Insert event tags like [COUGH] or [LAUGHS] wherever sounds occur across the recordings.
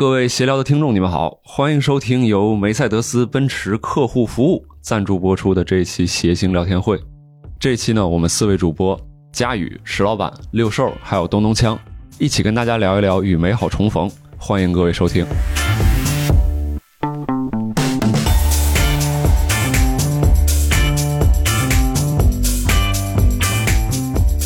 各位闲聊的听众，你们好，欢迎收听由梅赛德斯奔驰客户服务赞助播出的这一期谐星聊天会。这一期呢，我们四位主播佳宇、石老板、六兽还有东东锵一起跟大家聊一聊与美好重逢。欢迎各位收听。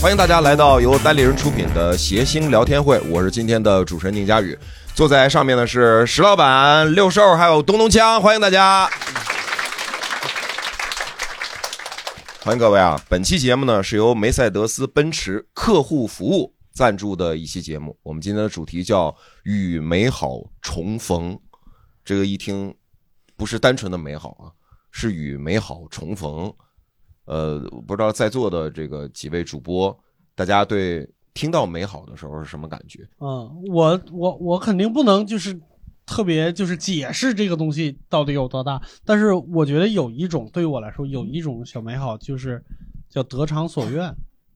欢迎大家来到由单立人出品的谐星聊天会，我是今天的主持人宁佳宇，坐在上面的是石老板、六兽还有东东锵，欢迎大家。欢迎各位啊！本期节目呢是由梅赛德斯奔驰客户服务赞助的一期节目。我们今天的主题叫“与美好重逢”，这个一听不是单纯的美好啊，是与美好重逢。呃，不知道在座的这个几位主播，大家对听到美好的时候是什么感觉？嗯，我我我肯定不能就是特别就是解释这个东西到底有多大，但是我觉得有一种对于我来说有一种小美好，就是叫得偿所愿，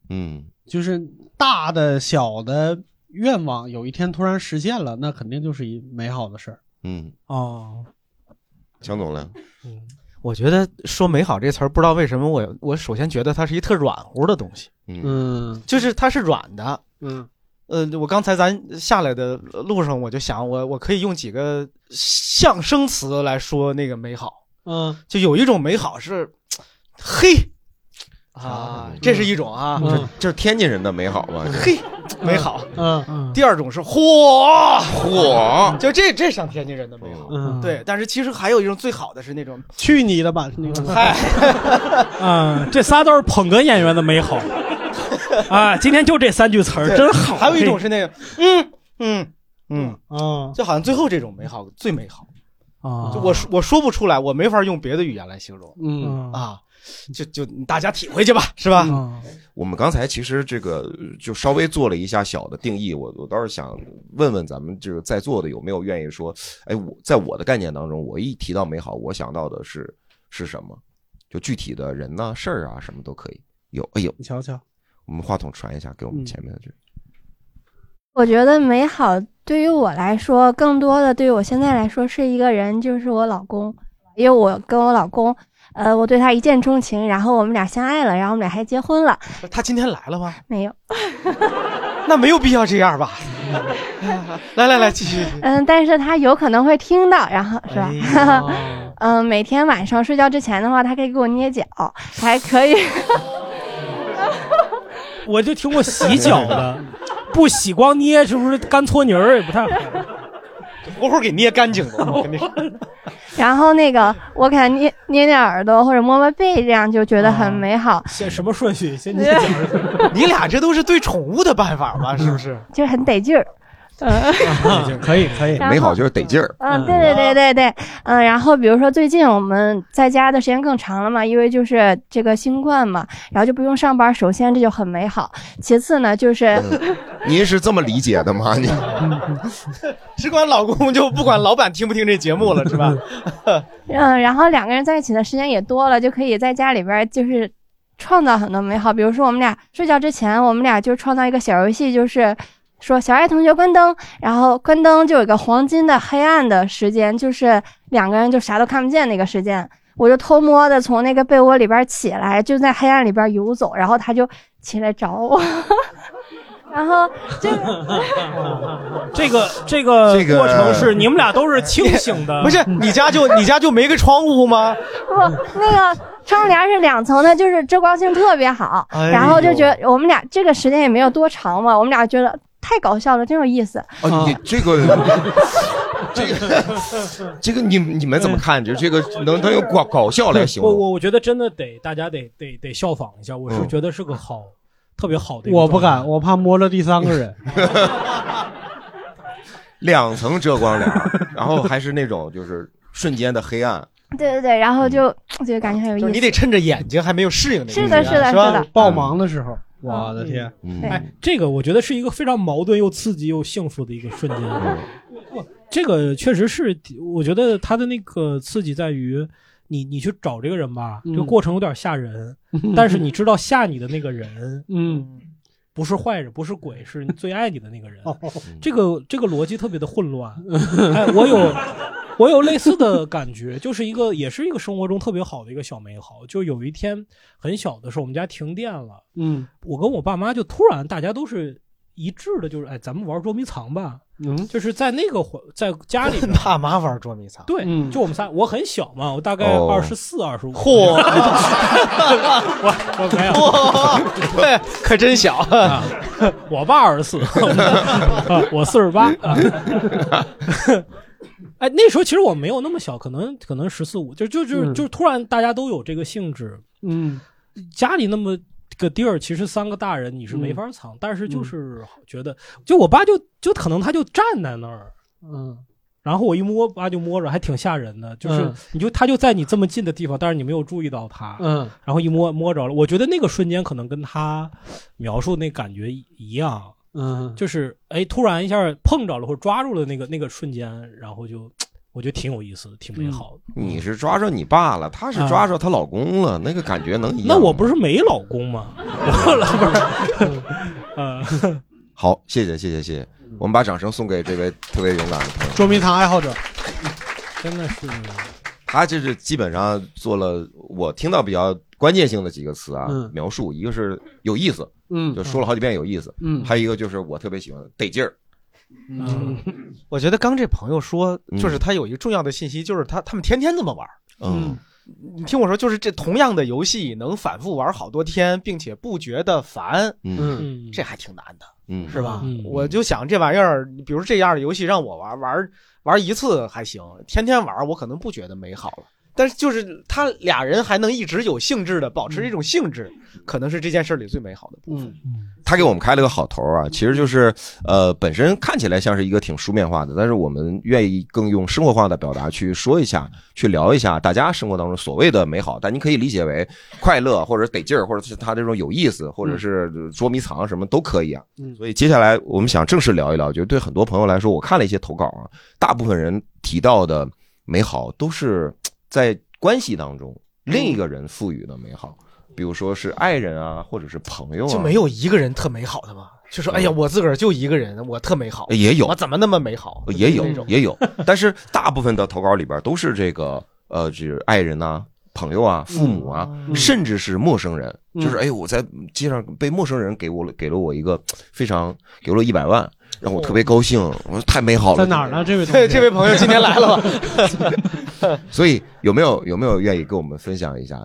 嗯就是大的小的愿望有一天突然实现了，那肯定就是一美好的事儿。嗯，哦，强总呢？我觉得说美好这词儿，不知道为什么我我首先觉得它是一特软乎的东西，嗯。嗯。就是它是软的。嗯。呃，我刚才咱下来的路上，我就想我我可以用几个象声词来说那个美好，嗯。就有一种美好是，嘿，啊，这是一种啊，嗯这是天津人的美好吧？嘿，美好。嗯嗯第二种是火火，就这这像天津人的美好。嗯，，对，但是其实还有一种最好的是那种，去你的吧，那个嗨，[LAUGHS] 嗯，这仨都是捧哏演员的美好 [LAUGHS] 啊！今天就这三句词儿，真好。还有一种是那个，嗯嗯嗯，嗯就好像最后这种美好最美好。啊，就我说我说不出来，我没法用别的语言来形容嗯啊，就就大家体会去吧，是吧？嗯我们刚才其实这个就稍微做了一下小的定义，我我倒是想问问咱们这个在座的有没有愿意说，哎，我在我的概念当中，我一提到美好，我想到的是是什么？就具体的人呐、事儿啊，什么都可以。有，哎呦，你瞧瞧，我们话筒传一下给我们嗯前面的这个。我觉得美好对于我来说，更多的对于我现在来说是一个人，就是我老公，因为我跟我老公，呃，我对他一见钟情，然后我们俩相爱了，然后我们俩还结婚了，他今天来了吗？没有，[LAUGHS] 那没有必要这样吧？[LAUGHS] 来来来，继续。[LAUGHS] 嗯，但是他有可能会听到，然后是吧？哎嗯，每天晚上睡觉之前的话，他可以给我捏脚，还可以，我就听过洗脚的，不洗光捏是不是干搓泥儿也不太好？活活给捏干净了，我跟你说。[LAUGHS] 然后那个我给他捏捏捏耳朵或者摸摸背，这样就觉得很美好，[LAUGHS] 先什么顺序？先捏脚。[LAUGHS] 你俩这都是对宠物的办法吧？是不是？就是很得劲儿。可以可以，美好就是得劲儿。嗯，对对对对对，嗯，然后比如说最近我们在家的时间更长了嘛，因为就是这个新冠嘛，然后就不用上班，首先这就很美好，其次呢就是，嗯您是这么理解的吗？你 [LAUGHS] 只管老公就不管老板听不听这节目了，是吧？[LAUGHS] 嗯，然后两个人在一起的时间也多了，就可以在家里边就是创造很多美好，比如说我们俩睡觉之前，我们俩就创造一个小游戏，就是。说小爱同学关灯，然后关灯就有一个黄金的黑暗的时间，就是两个人就啥都看不见那个时间。我就偷摸的从那个被窝里边起来，就在黑暗里边游走，然后他就起来找我，[LAUGHS] 然后这个这个这个这个过程是你们俩都是清醒的，[LAUGHS] 不是你家就你家就没个窗户吗？不那个窗帘是两层的，就是遮光性特别好，哎呦然后就觉得我们俩这个时间也没有多长嘛，我们俩觉得太搞笑了，真有意思。哦，你这个，[LAUGHS] 这个，这个你你们怎么看？就这个能能用搞搞笑来形容？我我我觉得真的得大家得得得效仿一下，我是嗯觉得是个好特别好的我不敢，我怕摸了第三个人。[LAUGHS] 两层遮光帘，然后还是那种就是瞬间的黑暗。对对对，然后就就感觉很有意思。你得趁着眼睛还没有适应的，是的是的是的是的爆忙的时候，我的天，嗯。哎，这个我觉得是一个非常矛盾又刺激又幸福的一个瞬间。嗯不，这个确实是，我觉得他的那个刺激在于你你去找这个人吧，嗯。这个过程有点吓人，[LAUGHS] 但是你知道吓你的那个人嗯，不是坏人，不是鬼，是你最爱你的那个人。哦。这个这个逻辑特别的混乱。[LAUGHS] 哎，我有我有类似的感觉，就是一个也是一个生活中特别好的一个小美好。就有一天很小的时候，我们家停电了，嗯我跟我爸妈就突然大家都是一致的，就是哎，咱们玩捉迷藏吧。嗯就是在那个环在家里 [LAUGHS] 边爸妈玩捉迷藏，对，嗯就我们仨，我很小嘛，我大概哦二十四、二十五。嚯，我 [LAUGHS] 我没有，哇，可真小。啊，我爸二十四，[LAUGHS] 我四十八。啊哎，那时候其实我没有那么小，可能可能十四五，就就就嗯就突然大家都有这个兴致，嗯。家里那么个地儿，其实三个大人你是没嗯法藏，但是就是觉得，就我爸就就可能他就站在那儿，嗯。然后我一摸，爸就摸着，还挺吓人的，就是嗯你就他就在你这么近的地方，但是你没有注意到他，嗯。然后一摸摸着了，我觉得那个瞬间可能跟他描述那感觉一一样，嗯，就是哎，突然一下碰着了或者抓住了那个那个瞬间，然后就我觉得挺有意思的，挺美好的。你是抓着你爸了，她是抓着她老公了，那个感觉能一样？那我不是没老公吗？我不是，[LAUGHS] 嗯，[LAUGHS] 好，谢谢谢谢谢谢，我们把掌声送给这位特别勇敢的朋友。捉迷藏爱好者，真的是，他就是基本上做了我听到比较关键性的几个词啊，嗯描述一个是有意思，嗯。就说了好几遍有意思，嗯。还有一个就是我特别喜欢得劲儿，嗯。[LAUGHS] 我觉得刚这朋友说，嗯。就是他有一个重要的信息，就是他他们天天这么玩。嗯。你听我说，就是这同样的游戏能反复玩好多天，并且不觉得烦，嗯。嗯，这还挺难的，嗯，是吧？嗯。我就想这玩意儿，比如这样的游戏让我玩玩玩一次还行，天天玩我可能不觉得美好了。但是就是他俩人还能一直有兴致的保持这种兴致，可能是这件事里最美好的部分。嗯。他给我们开了个好头啊，其实就是呃，本身看起来像是一个挺书面化的，但是我们愿意更用生活化的表达去说一下，去聊一下大家生活当中所谓的美好，但你可以理解为快乐，或者得劲儿，或者是他这种有意思，或者是捉迷藏什么都可以啊。嗯。所以接下来我们想正式聊一聊，就对很多朋友来说，我看了一些投稿啊，大部分人提到的美好都是在关系当中另一个人赋予的美好。比如说是爱人啊，或者是朋友啊，就没有一个人特美好的吗？就说哎呀，我自个儿就一个人，我特美好，也有我怎么那么美好？也有也有，但是大部分的投稿里边都是这个呃，这爱人呐、朋友啊、父母啊，嗯甚至是陌生人，嗯就是哎，我在街上被陌生人给我了给了我一个非常给了我一百万，让我特别高兴，我说太美好了。在哪儿呢？？这位同 [LAUGHS] 这位朋友今天来了吧？[LAUGHS] 所以有没有有没有愿意跟我们分享一下？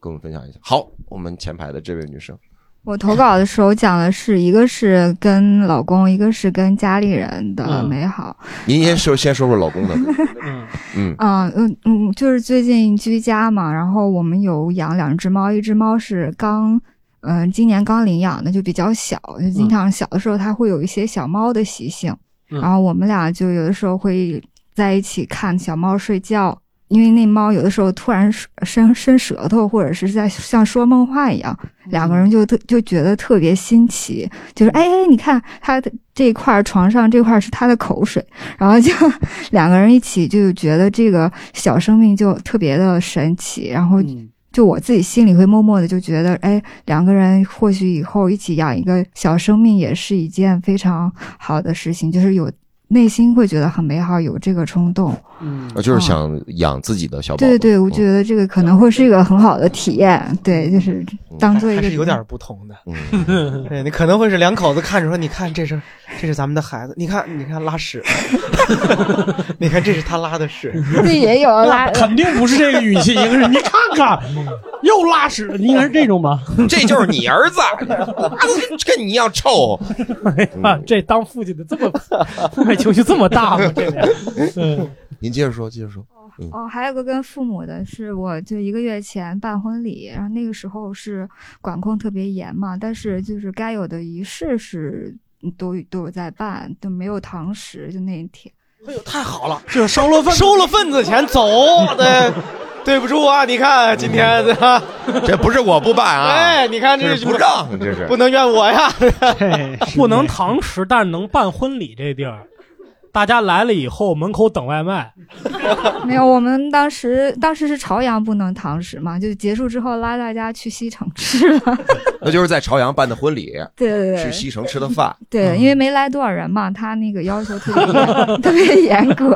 跟我们分享一下。好，我们前排的这位女生，我投稿的时候讲的是一个是跟老公，一个是跟家里人的嗯美好。您先说先说说老公的，[LAUGHS] 嗯嗯嗯嗯嗯，就是最近居家嘛，然后我们有养两只猫，一只猫是刚。嗯，今年刚领养的，就比较小，就经常小的时候它会有一些小猫的习性，嗯。然后我们俩就有的时候会在一起看小猫睡觉，因为那猫有的时候突然伸伸舌头，或者是在像说梦话一样，两个人就特就觉得特别新奇，就是哎哎，你看它的这块儿床上这块儿是它的口水，然后就两个人一起就觉得这个小生命就特别的神奇，然后嗯就我自己心里会默默的就觉得，哎，两个人或许以后一起养一个小生命也是一件非常好的事情，就是有内心会觉得很美好，有这个冲动。嗯呃就是想养自己的小宝宝。对对对，我觉得，这个可能会是一个很好的体验。对，就是当做一个还是有点不同的。嗯，[LAUGHS] 对你可能会是两口子看着说，你看这是这是咱们的孩子，你看你看拉屎，[LAUGHS] 你看这是他拉的屎，[LAUGHS] 这也有拉肯定不是这个语气，应该是你看看又拉屎，你应该是这种吧？这就是你儿子，跟你一样臭。啊，这当父亲的这么负面情绪这么大吗？这个，嗯您接着说，接着说。哦，还有个跟父母的是，我就一个月前办婚礼，然后那个时候是管控特别严嘛，但是就是该有的仪式是都都有在办，都没有堂食，就那一天。哎呦，太好了，就是收了份收了份子钱走，对，[LAUGHS] 对不住啊，你看今天？这不是我不办啊，[LAUGHS] 哎，你看这是是不让，这是不能怨我呀。[LAUGHS] 不能堂食，但是能办婚礼这地儿，大家来了以后，门口等外卖。[LAUGHS] 没有，我们当时当时是朝阳不能堂食嘛，就结束之后拉大家去西城吃了。[LAUGHS] 那就是在朝阳办的婚礼，[LAUGHS] 对对对，去西城吃的饭。对，因为没来多少人嘛，他那个要求特别特别严格。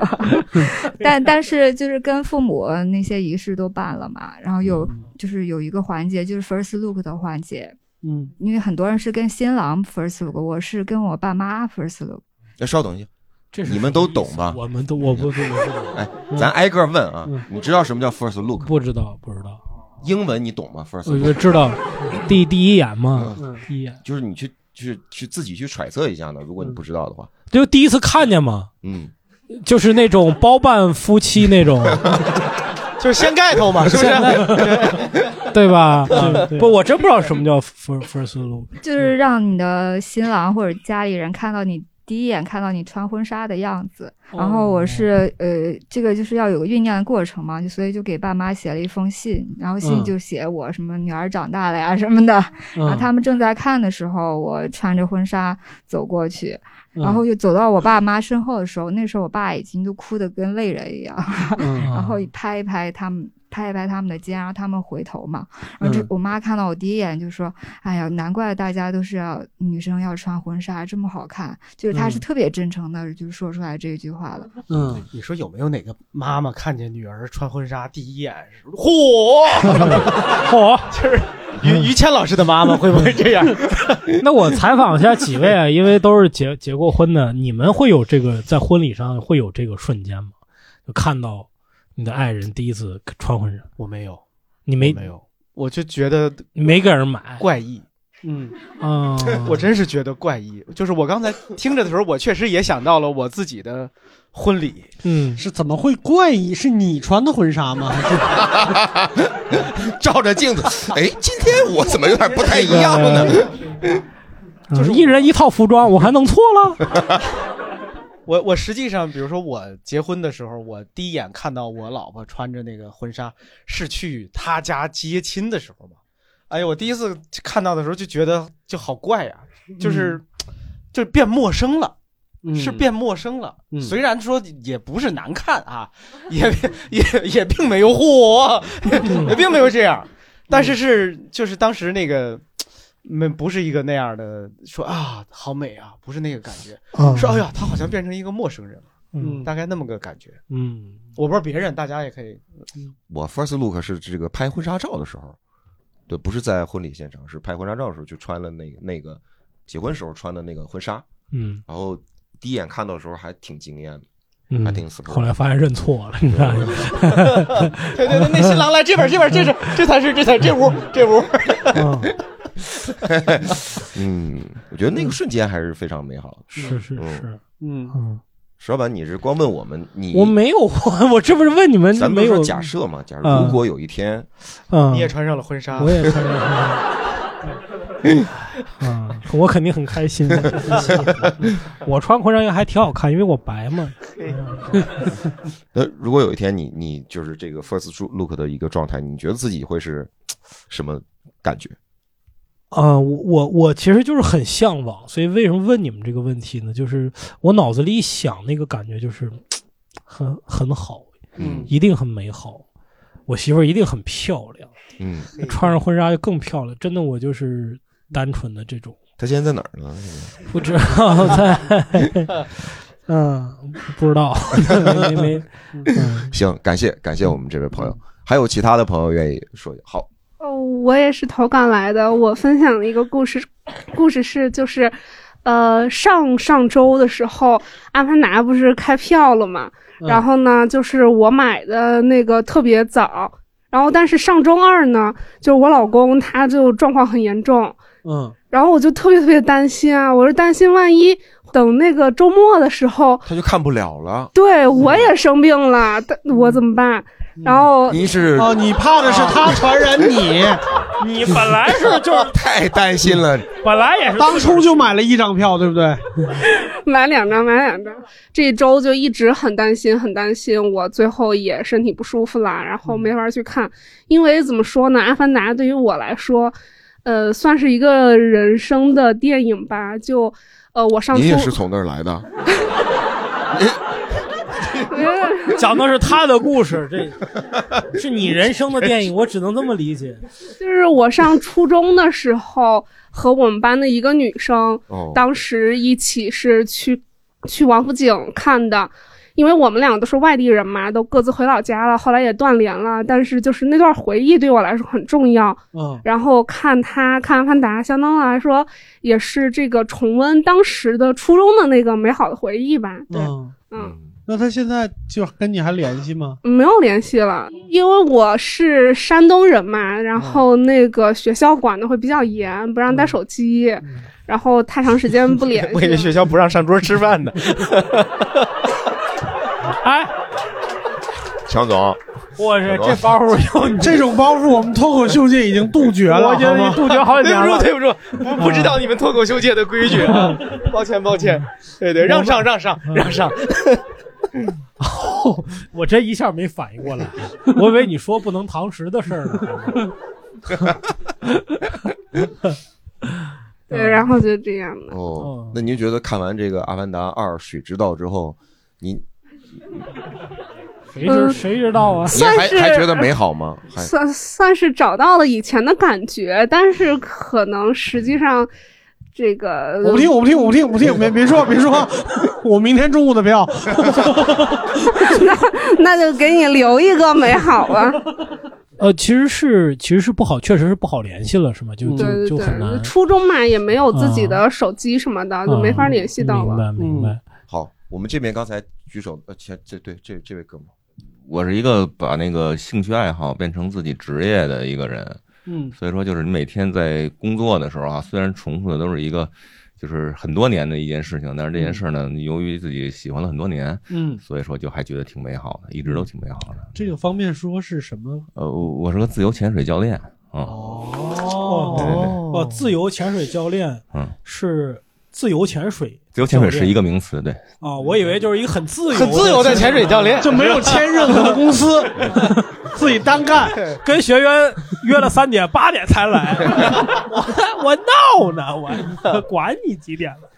但但是就是跟父母那些仪式都办了嘛，然后有就是有一个环节就是 first look 的环节，嗯，因为很多人是跟新郎 first look，我是跟我爸妈 first look。那稍等一下，这是你们都懂吧？我们都我不是我不懂。哎，咱挨个问啊，你知道什么叫 first look？不知道，不知道。英文你懂吗？first 我 look 就知道第第一眼嘛，第一眼就是你去去去自己去揣测一下呢。如果你不知道的话，就第一次看见嘛，嗯，就是那种包办夫妻那种，[LAUGHS] 就是掀盖头嘛，是不是？对吧？啊不，我真不知道什么叫 first first look。就是让你的新郎或者家里人看到你第一眼看到你穿婚纱的样子，然后我是呃，这个就是要有个酝酿的过程嘛，就所以就给爸妈写了一封信，然后信嗯。就写我什么女儿长大了呀什么的，嗯。然后他们正在看的时候，我穿着婚纱走过去。嗯。然后就走到我爸妈身后的时候，那时候我爸已经都哭得跟泪人一样，嗯。[LAUGHS] 然后拍一拍他们，拍一拍他们的肩，然后他们回头嘛。然后这嗯我妈看到我第一眼就说：“哎呀，难怪大家都是要女生要穿婚纱，这么好看。”就是她是嗯特别真诚的，就说出来这句话了。嗯，你说有没有哪个妈妈看见女儿穿婚纱第一眼是嚯 [LAUGHS] 嚯，就是于于谦老师的妈妈会不会这样？[LAUGHS] 那我采访一下几位啊，因为都是结结过婚的，你们会有这个在婚礼上会有这个瞬间吗？就看到你的爱人第一次穿婚纱，我没有，你没没有，我就觉得没给人买，怪异。嗯啊，[LAUGHS] 我真是觉得怪异。就是我刚才听着的时候，我确实也想到了我自己的婚礼。嗯，是怎么会怪异？是你穿的婚纱吗？照着镜子，哎，今天我怎么有点不太一样呢？就是一人一套服装，我还弄错了？我我实际上，比如说我结婚的时候，我第一眼看到我老婆穿着那个婚纱，是去她家接亲的时候嘛。哎呀，我第一次看到的时候就觉得就好怪呀、就是、[TSK] 就变陌生了。嗯是变陌生了，嗯虽然说也不是难看啊，也也也并没有嚯，[LAUGHS] 也并没有这样，但是是就是当时那个没不是一个那样的说啊好美啊，不是那个感觉，嗯说哎呀他好像变成一个陌生人了，嗯大概那么个感觉。嗯，我不知道别人，大家也可以。我 first look 是这个拍婚纱照的时候，对，不是在婚礼现场，是拍婚纱照的时候就穿了那个那个结婚时候穿的那个婚纱，嗯，然后第一眼看到的时候还挺惊艳的，嗯还挺 surprise。后来发现认错了，你看，[LAUGHS] 对对对，那新郎来这边这边，这是这才是这才这屋这屋。[LAUGHS] 嗯，[LAUGHS] 我觉得那个瞬间还是非常美好的。是是嗯是，嗯嗯，石老板，你是光问我们，你我没有，我我这不是问你们没有咱们不是说假设嘛？假如嗯如果有一天，嗯，你也穿上了婚纱，我也穿上了。[LAUGHS] 嗯，我肯定很开心。[LAUGHS] 我穿婚纱衣还挺好看，因为我白嘛。那如果有一天你你就是这个 first look 的一个状态，你觉得自己会是 [TSK] 什么感觉？啊、我我我其实就是很向往，所以为什么问你们这个问题呢？就是我脑子里一想那个感觉就是很很好，嗯一定很美好。我媳妇儿一定很漂亮，嗯，穿上婚纱就更漂亮。真的，我就是单纯的这种，她现在在哪儿呢？不知道在，嗯，不知道，没没没，嗯行，感谢感谢我们这位朋友，还有其他的朋友愿意说好。哦，我也是投稿来的。我分享的一个故事，故事是就是，呃，上上周的时候，《阿凡达》不是开票了嘛？嗯然后呢，就是我买的那个特别早，然后但是上周二呢，就是我老公他就状况很严重，嗯然后我就特别特别担心啊，我是担心万一等那个周末的时候，他就看不了了。对我也生病了，但我怎么办？然后您是哦，你怕的是他传染你，[LAUGHS] 你本来是 [LAUGHS] 就是太担心了，本来也是当初就买了一张票，对不对？[LAUGHS] 买两张，买两张。这一周就一直很担心，很担心。我最后也身体不舒服啦，然后没法去看。因为怎么说呢，《阿凡达》对于我来说，呃，算是一个人生的电影吧。就，呃，我上你也是从那儿来的？讲的是他的故事，这是你人生的电影，[LAUGHS] 我只能这么理解。就是我上初中的时候，和我们班的一个女生，哦当时一起是去去王府井看的。因为我们俩都是外地人嘛，都各自回老家了，后来也断联了。但是就是那段回忆对我来说很重要。嗯然后看他看《阿凡达》，相当来说也是这个重温当时的初中的那个美好的回忆吧。对，嗯嗯，那他现在就跟你还联系吗？没有联系了，因为我是山东人嘛，然后那个学校管的会比较严，不让带手机，然后太长时间不联系。[LAUGHS] 我以为学校不让上桌吃饭呢。[LAUGHS] 哎，强总，我是这包袱有这种包袱，我们脱口秀界已经杜绝了。我觉得好吗杜绝好几对不住，对不住，不不知道你们脱口秀界的规矩啊，抱歉抱歉。对对，让上让上让上。[LAUGHS] 我这一下没反应过来，我以为你说不能堂食的事儿呢。[LAUGHS] 对，然后就这样了。哦，那您觉得看完这个《阿凡达二：水之道》之后，您谁知谁知道啊？您还算是还觉得美好吗？算算是找到了以前的感觉，但是可能实际上这个我不听，我不听，我不听，我不听，[LAUGHS] 别别说，别说，[LAUGHS] 我明天中午的票。[LAUGHS] 那那就给你留一个美好吧。呃，其实是其实是不好，确实是不好联系了，是吗？就就对对对，就很难。初中嘛也没有自己的手机什么的，就没法联系到了明。白明白。好，我们这边刚才举手，呃，前这对这这位哥们，我是一个把那个兴趣爱好变成自己职业的一个人，嗯。所以说就是你每天在工作的时候啊，虽然重复的都是一个就是很多年的一件事情，但是这件事呢，由于自己喜欢了很多年，嗯，所以说就还觉得挺美好的，一直都挺美好的。这个方便说是什么？呃，我我是个自由潜水教练啊，哦。对对。对哦，自由潜水教练，嗯，是自由潜水，自由潜水是一个名词，对，啊，我以为就是一个很自由、很自由的潜水教练。就没有签任何的公司，[LAUGHS] [LAUGHS] 自己单干，跟学员约了三点，八点才来，[LAUGHS] 我我闹呢，我管你几点了。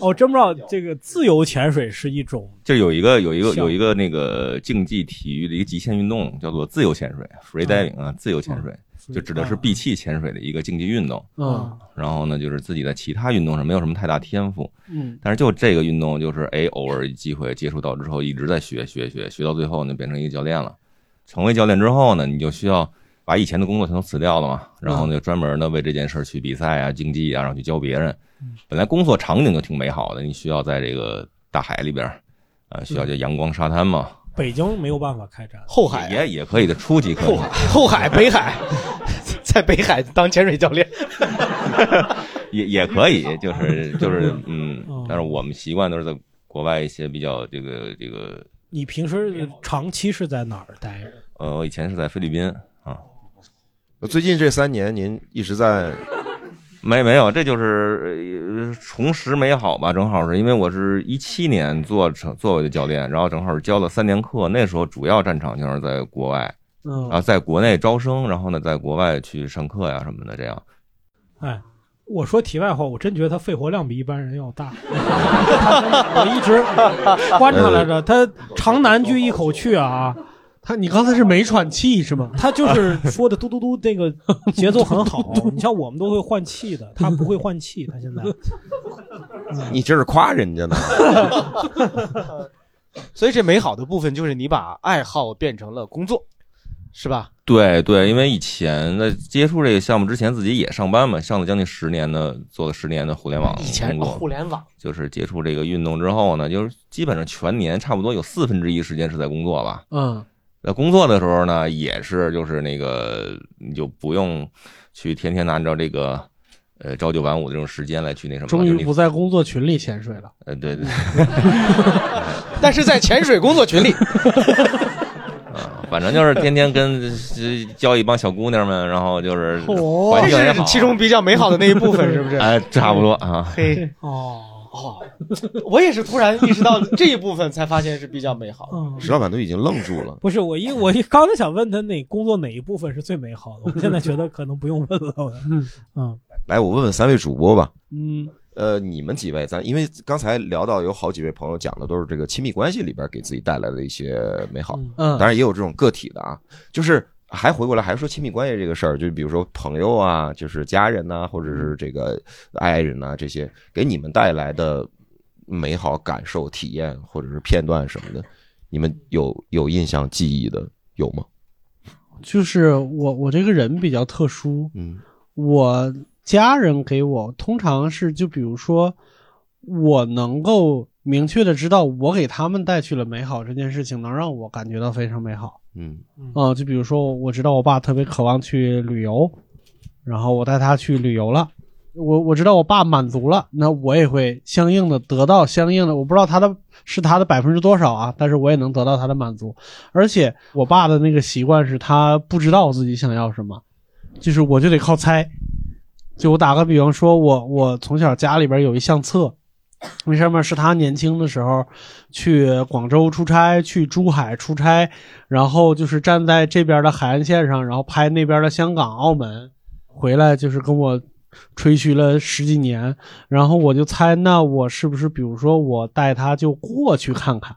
我 [LAUGHS] 真不知道这个自由潜水是一种就有一个有一个有一个那个竞技体育的一个极限运动叫做自由潜水 （free diving） 啊，自由潜水就指的是闭气潜水的一个竞技运动。嗯然后呢，就是自己在其他运动上没有什么太大天赋，嗯但是就这个运动，就是哎，偶尔机会接触到之后，一直在学学学，学到最后呢，变成一个教练了。成为教练之后呢，你就需要把以前的工作全都辞掉了嘛，然后呢，专门的为这件事去比赛啊、竞技啊，然后去教别人。本来工作场景就挺美好的，你需要在这个大海里边儿，呃，需要这阳光沙滩嘛，北京没有办法开展。后海也也可以的，初级可以。后海、北海，[LAUGHS] 在北海当潜水教练。[LAUGHS] 也也可以，就是就是嗯，但是我们习惯都是在国外一些比较这个这个，你平时长期是在哪儿待着？呃，我以前是在菲律宾啊，最近这三年您一直在没没有，这就是呃重拾美好吧，正好是因为我是一七年做成作为的教练，然后正好是教了三年课，那时候主要战场就是在国外，嗯然后在国内招生，然后呢在国外去上课呀什么的，这样。哎，我说题外话，我真觉得他肺活量比一般人要大。[LAUGHS] 我一直观察来着，他长难句一口气啊。他，你刚才是没喘气是吗？他就是说的嘟嘟嘟，那个 [LAUGHS] 节奏很好。你像我们都会换气的，他不会换气，他 [LAUGHS] 现在。你这是夸人家呢？[LAUGHS] 所以这美好的部分就是你把爱好变成了工作，是吧？对对，因为以前在接触这个项目之前，自己也上班嘛，上了将近十年的，做了十年的互联网以前工作。互联网就是接触这个运动之后呢，就是基本上全年差不多有四分之一时间是在工作吧。嗯在工作的时候呢，也是就是那个你就不用去天天按照这个呃朝九晚五的这种时间来去那什么终于不在工作群里潜水了。呃对对，[LAUGHS] 但是在潜水工作群里，[LAUGHS] 反正就是天天跟呃教一帮小姑娘们，然后就是环境也好，这是其中比较美好的那一部分，是不是？哎，差不多啊。嘿，哦哦，我也是突然意识到这一部分，才发现是比较美好的。石老板都已经愣住了。不是我一 [LAUGHS] 我一刚才想问他哪工作哪一部分是最美好的，我现在觉得可能不用问了。我。嗯。来，我问问三位主播吧，嗯，呃，你们几位，咱因为刚才聊到有好几位朋友讲的都是这个亲密关系里边给自己带来的一些美好，嗯。当然也有这种个体的啊，就是还回过来还是说亲密关系这个事儿，就比如说朋友啊，就是家人呐、或者是这个爱人呐、这些给你们带来的美好感受、体验或者是片段什么的，你们有有印象、记忆的有吗？就是我我这个人比较特殊，嗯，我家人给我通常是就比如说，我能够明确的知道我给他们带去了美好这件事情，能让我感觉到非常美好。嗯啊、就比如说我知道我爸特别渴望去旅游，然后我带他去旅游了。我我知道我爸满足了，那我也会相应的得到相应的，我不知道他的是他的百分之多少啊，但是我也能得到他的满足。而且我爸的那个习惯是他不知道自己想要什么，就是我就得靠猜。就我打个比方说，我我从小家里边有一相册，那上面是他年轻的时候去广州出差，去珠海出差，然后就是站在这边的海岸线上，然后拍那边的香港、澳门，回来就是跟我吹嘘了十几年，然后我就猜，那我是不是比如说我带他就过去看看，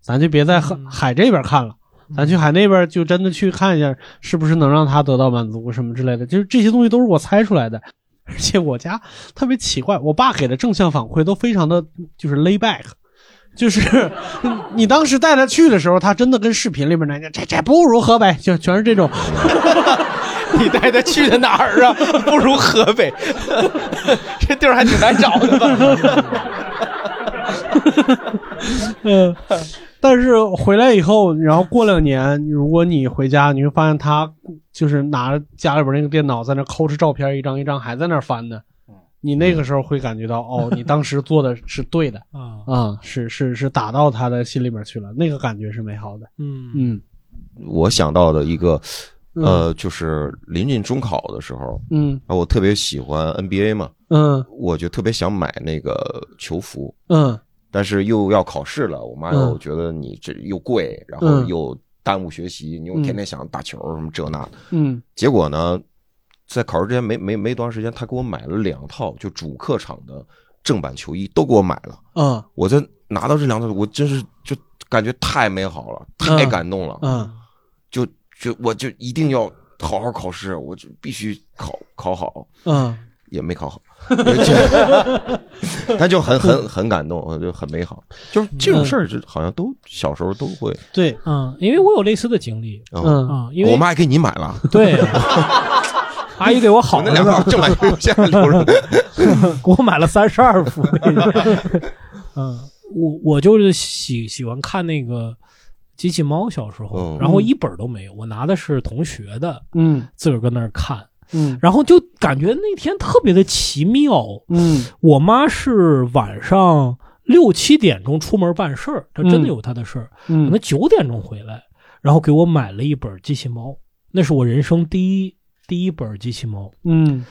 咱就别在海海这边看了。咱去海那边就真的去看一下，是不是能让他得到满足什么之类的，就是这些东西都是我猜出来的。而且我家特别奇怪，我爸给的正向反馈都非常的就是 lay back，[LAUGHS] 就是 [LAUGHS] 你当时带他去的时候，他真的跟视频里面那个这这不如河北，就全是这种。[LAUGHS] 你带他去的哪儿啊？不如河北，这地儿还挺难找的吧？嗯，[LAUGHS] 但是回来以后，然后过两年，如果你回家，你会发现他就是拿着家里边那个电脑在那抠着照片，一张一张还在那翻呢。你那个时候会感觉到，哦，你当时做的是对的啊啊，是是是打到他的心里面去了，那个感觉是美好的。嗯。嗯。我想到的一个，嗯。呃，就是临近中考的时候，嗯。啊，我特别喜欢 NBA 嘛，嗯。我就特别想买那个球服，嗯但是又要考试了，我妈嗯。又觉得你这又贵，然后嗯。又耽误学习，你又嗯天天想打球什么这那，嗯。结果呢，在考试之前没没没多长时间，她给我买了两套就主客场的正版球衣，都给我买了。嗯。我在拿到这两套，我真是就感觉太美好了，太感动了。嗯。就就我就一定要好好考试，我就必须考考好。嗯，也没考好，[LAUGHS] 就但就很很很感动，就很美好。就是这种事儿，就好像都小时候都会。对，嗯，因为我有类似的经历，嗯啊，因为我妈还给你买了，对，[LAUGHS] 阿姨给我好那两套正版现在留着。[LAUGHS] 给我买了三十二副。嗯，我我就是喜喜欢看那个机器猫，小时候，嗯然后一本都没有，我拿的是同学的，嗯自个儿跟那儿看。嗯然后就感觉那天特别的奇妙。嗯，我妈是晚上六七点钟出门办事儿，她真的嗯有她的事儿，嗯可能九点钟回来，然后给我买了一本机器猫，那是我人生第一第一本机器猫。嗯，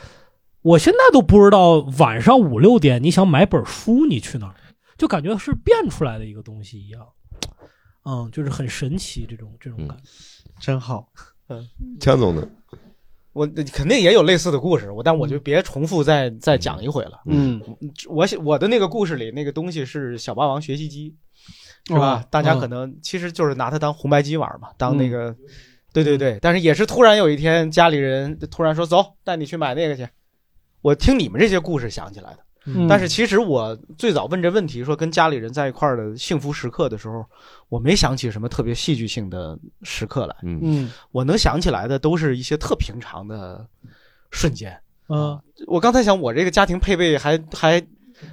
我现在都不知道晚上五六点你想买本书，你去哪儿？就感觉是变出来的一个东西一样，嗯，就是很神奇这种这种感觉。真好。嗯，[LAUGHS] 江总的，我肯定也有类似的故事，我但我就别重复再再讲一回了。嗯，我我的那个故事里那个东西是小霸王学习机，是吧？哦大家嗯可能其实就是拿它当红白机玩嘛，当那个，对对对。但是也是突然有一天家里人突然说走，带你去买那个去。我听你们这些故事想起来的。嗯。但是其实我最早问这问题，说跟家里人在一块儿的幸福时刻的时候，我没想起什么特别戏剧性的时刻来。嗯。嗯。我能想起来的都是一些特平常的瞬间。嗯。我刚才想，我这个家庭配备还还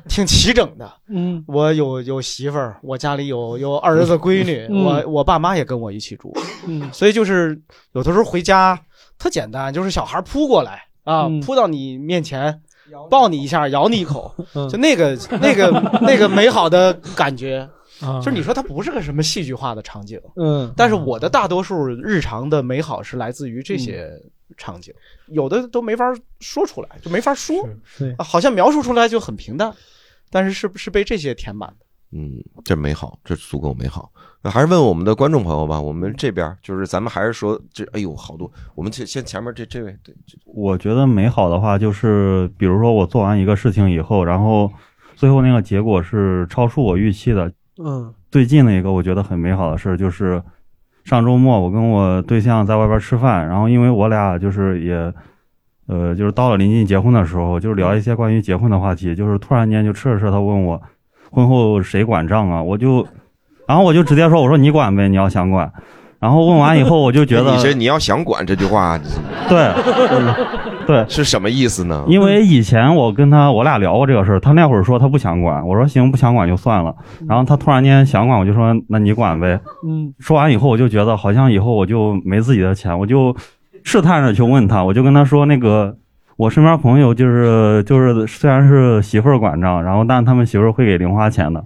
挺齐整的。嗯。我有有媳妇儿，我家里有有儿子闺女，嗯。我我爸妈也跟我一起住，嗯。[LAUGHS] 所以就是有的时候回家特简单，就是小孩扑过来啊，嗯。扑到你面前，抱你一下，咬你一口，嗯就那个那个那个美好的感觉。啊就是你说它不是个什么戏剧化的场景，嗯，但是我的大多数日常的美好是来自于这些嗯场景，有的都没法说出来，就没法说，好像描述出来就很平淡，但是是不是被这些填满的？嗯，这美好，这足够美好。那还是问我们的观众朋友吧。我们这边就是咱们还是说这，哎呦，好多。我们先先前面这这位，对，我觉得美好的话，就是比如说我做完一个事情以后，然后最后那个结果是超出我预期的。嗯最近的一个我觉得很美好的事就是，上周末我跟我对象在外边吃饭，然后因为我俩就是也，呃，就是到了临近结婚的时候，就是聊一些关于结婚的话题，就是突然间就吃着吃着，他问我婚后谁管账啊？我就，然后我就直接说，我说你管呗，你要想管。然后问完以后，我就觉得 [LAUGHS] 你这你要想管这句话，对，嗯 [LAUGHS] 对，是什么意思呢？因为以前我跟他我俩聊过这个事儿，他那会儿说他不想管，我说行，不想管就算了。然后他突然间想管，我就说那你管呗。嗯，说完以后，我就觉得好像以后我就没自己的钱，我就试探着去问他，我就跟他说那个我身边朋友就是就是虽然是媳妇儿管账，然后但是他们媳妇儿会给零花钱的。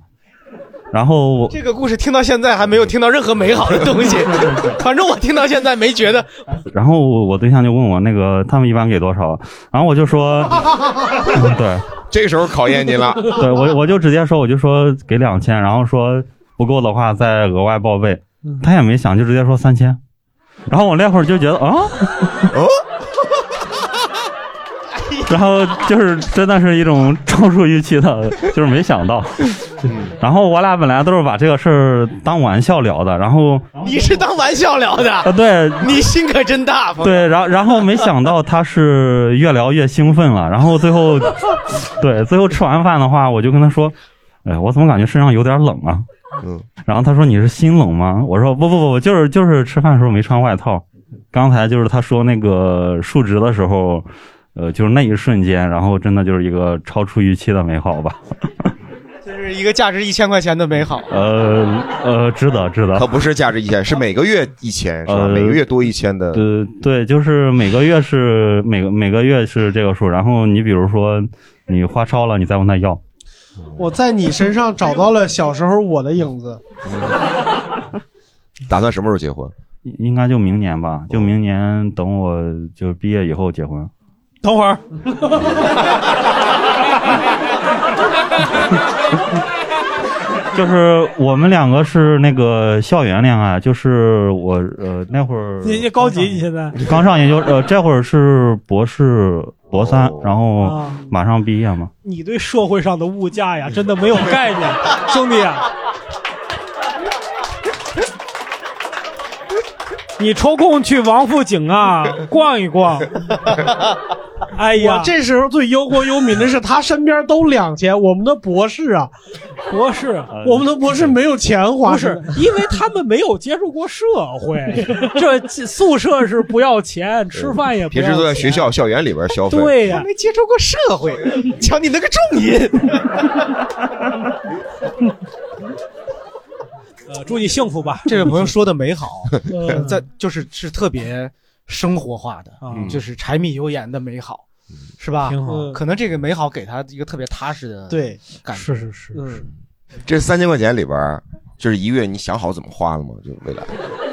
然后我这个故事听到现在还没有听到任何美好的东西，[LAUGHS] 反正我听到现在没觉得。然后我对象就问我那个他们一般给多少，然后我就说，嗯 [LAUGHS] 对，这时候考验您了。对我我就直接说我就说给两千，然后说不够的话再额外报备，他也没想就直接说三千，然后我那会儿就觉得啊，哦，然后就是真的是一种超出预期的，就是没想到。然后我俩本来都是把这个事儿当玩笑聊的，然后你是当玩笑聊的，啊对，你心可真大。对，然后然后没想到他是越聊越兴奋了，然后最后，对，最后吃完饭的话，我就跟他说，哎，我怎么感觉身上有点冷啊？嗯，然后他说你是心冷吗？我说不不不，就是就是吃饭的时候没穿外套。刚才就是他说那个数值的时候，呃，就是那一瞬间，然后真的就是一个超出预期的美好吧。[LAUGHS] 这是一个价值一千块钱的美好。呃呃，值得值得。可不是价值一千，是每个月一千，是吧？呃每个月多一千的。呃，对，就是每个月是每个每个月是这个数，然后你比如说你花超了，你再问他要。我在你身上找到了小时候我的影子。打算什么时候结婚？应应该就明年吧，就明年等我就毕业以后结婚。等会儿，[LAUGHS] 就是我们两个是那个校园恋爱，就是我呃那会儿你你高级，你现在刚上研究，呃这会儿是博士博三，然后啊马上毕业嘛。你对社会上的物价呀，真的没有概念，[LAUGHS] 兄弟啊。你抽空去王府井啊逛一逛。[LAUGHS] [LAUGHS] 哎呀，我这时候最忧国忧民的是，他身边都两千，我们的博士啊，[LAUGHS] 博士，我们的博士没有钱花，不是，[LAUGHS] 因为他们没有接触过社会，这宿舍是不要钱，吃饭也不要钱。平时都在学校校园里边消费。对呀、没接触过社会，瞧你那个重音。呃，祝你幸福吧。这位朋友说的美好，嗯在就是是特别生活化的，嗯就是柴米油盐的美好，是吧？挺好可能这个美好给他一个特别踏实的对感觉。是是是，嗯，这三千块钱里边，就是一个月，你想好怎么花了吗？就未来。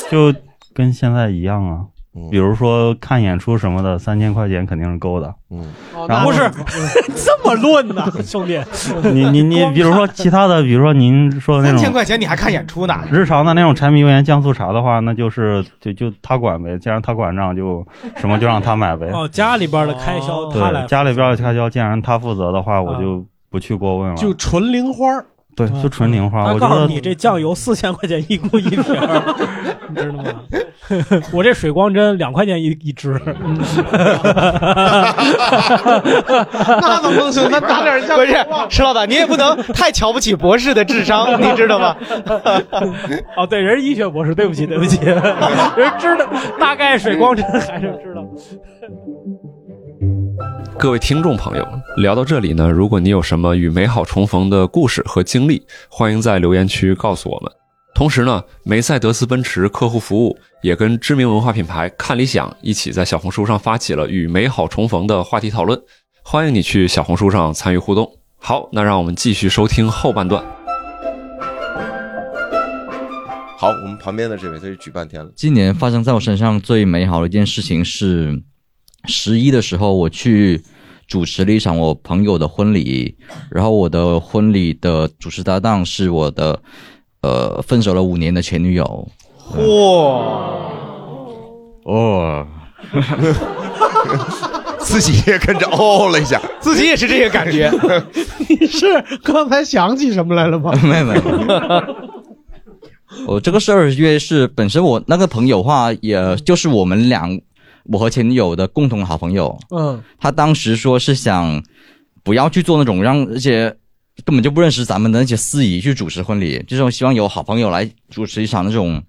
就跟现在一样啊。嗯比如说看演出什么的，三千块钱肯定是够的。嗯，然后不是这么论呢，兄弟。[LAUGHS] 你你你，比如说其他的，比如说您说的那种三千块钱你还看演出呢？日常的那种柴米油盐酱醋茶的话，那就是就就他管呗。既然他管账，就什么就让他买呗。哦，家里边的开销他来对，家里边的开销，既然他负责的话，我啊就不去过问了。就纯零花儿。对，就纯零花。我觉得告诉你，这酱油四千块钱一股一瓶，[LAUGHS] 你知道吗？我这水光针两块钱一一支。[LAUGHS] 那怎么能行？那打点酱不是石老板，你也不能太瞧不起博士的智商，你知道吗？[LAUGHS] 哦，对，人是医学博士，对不起，对不起，人知道大概水光针还是知道。各位听众朋友，聊到这里呢，如果你有什么与美好重逢的故事和经历，欢迎在留言区告诉我们。同时呢，梅赛德斯奔驰客户服务也跟知名文化品牌看理想一起在小红书上发起了与美好重逢的话题讨论，欢迎你去小红书上参与互动。好，那让我们继续收听后半段。好，我们旁边的这位，他就举半天了。今年发生在我身上最美好的一件事情是，十一的时候我去主持了一场我朋友的婚礼，然后我的婚礼的主持搭档是我的呃分手了五年的前女友。哇，哦，[LAUGHS] 自己也跟着哦了一下，[LAUGHS] 自己也是这个感觉。[LAUGHS] 你是刚才想起什么来了吗？没有没有。我这个事儿因为是本身我那个朋友话，也就是我们俩我和前女友的共同好朋友。嗯，他当时说是想不要去做那种让那些根本就不认识咱们的那些司仪去主持婚礼，就是希望有好朋友来主持一场那种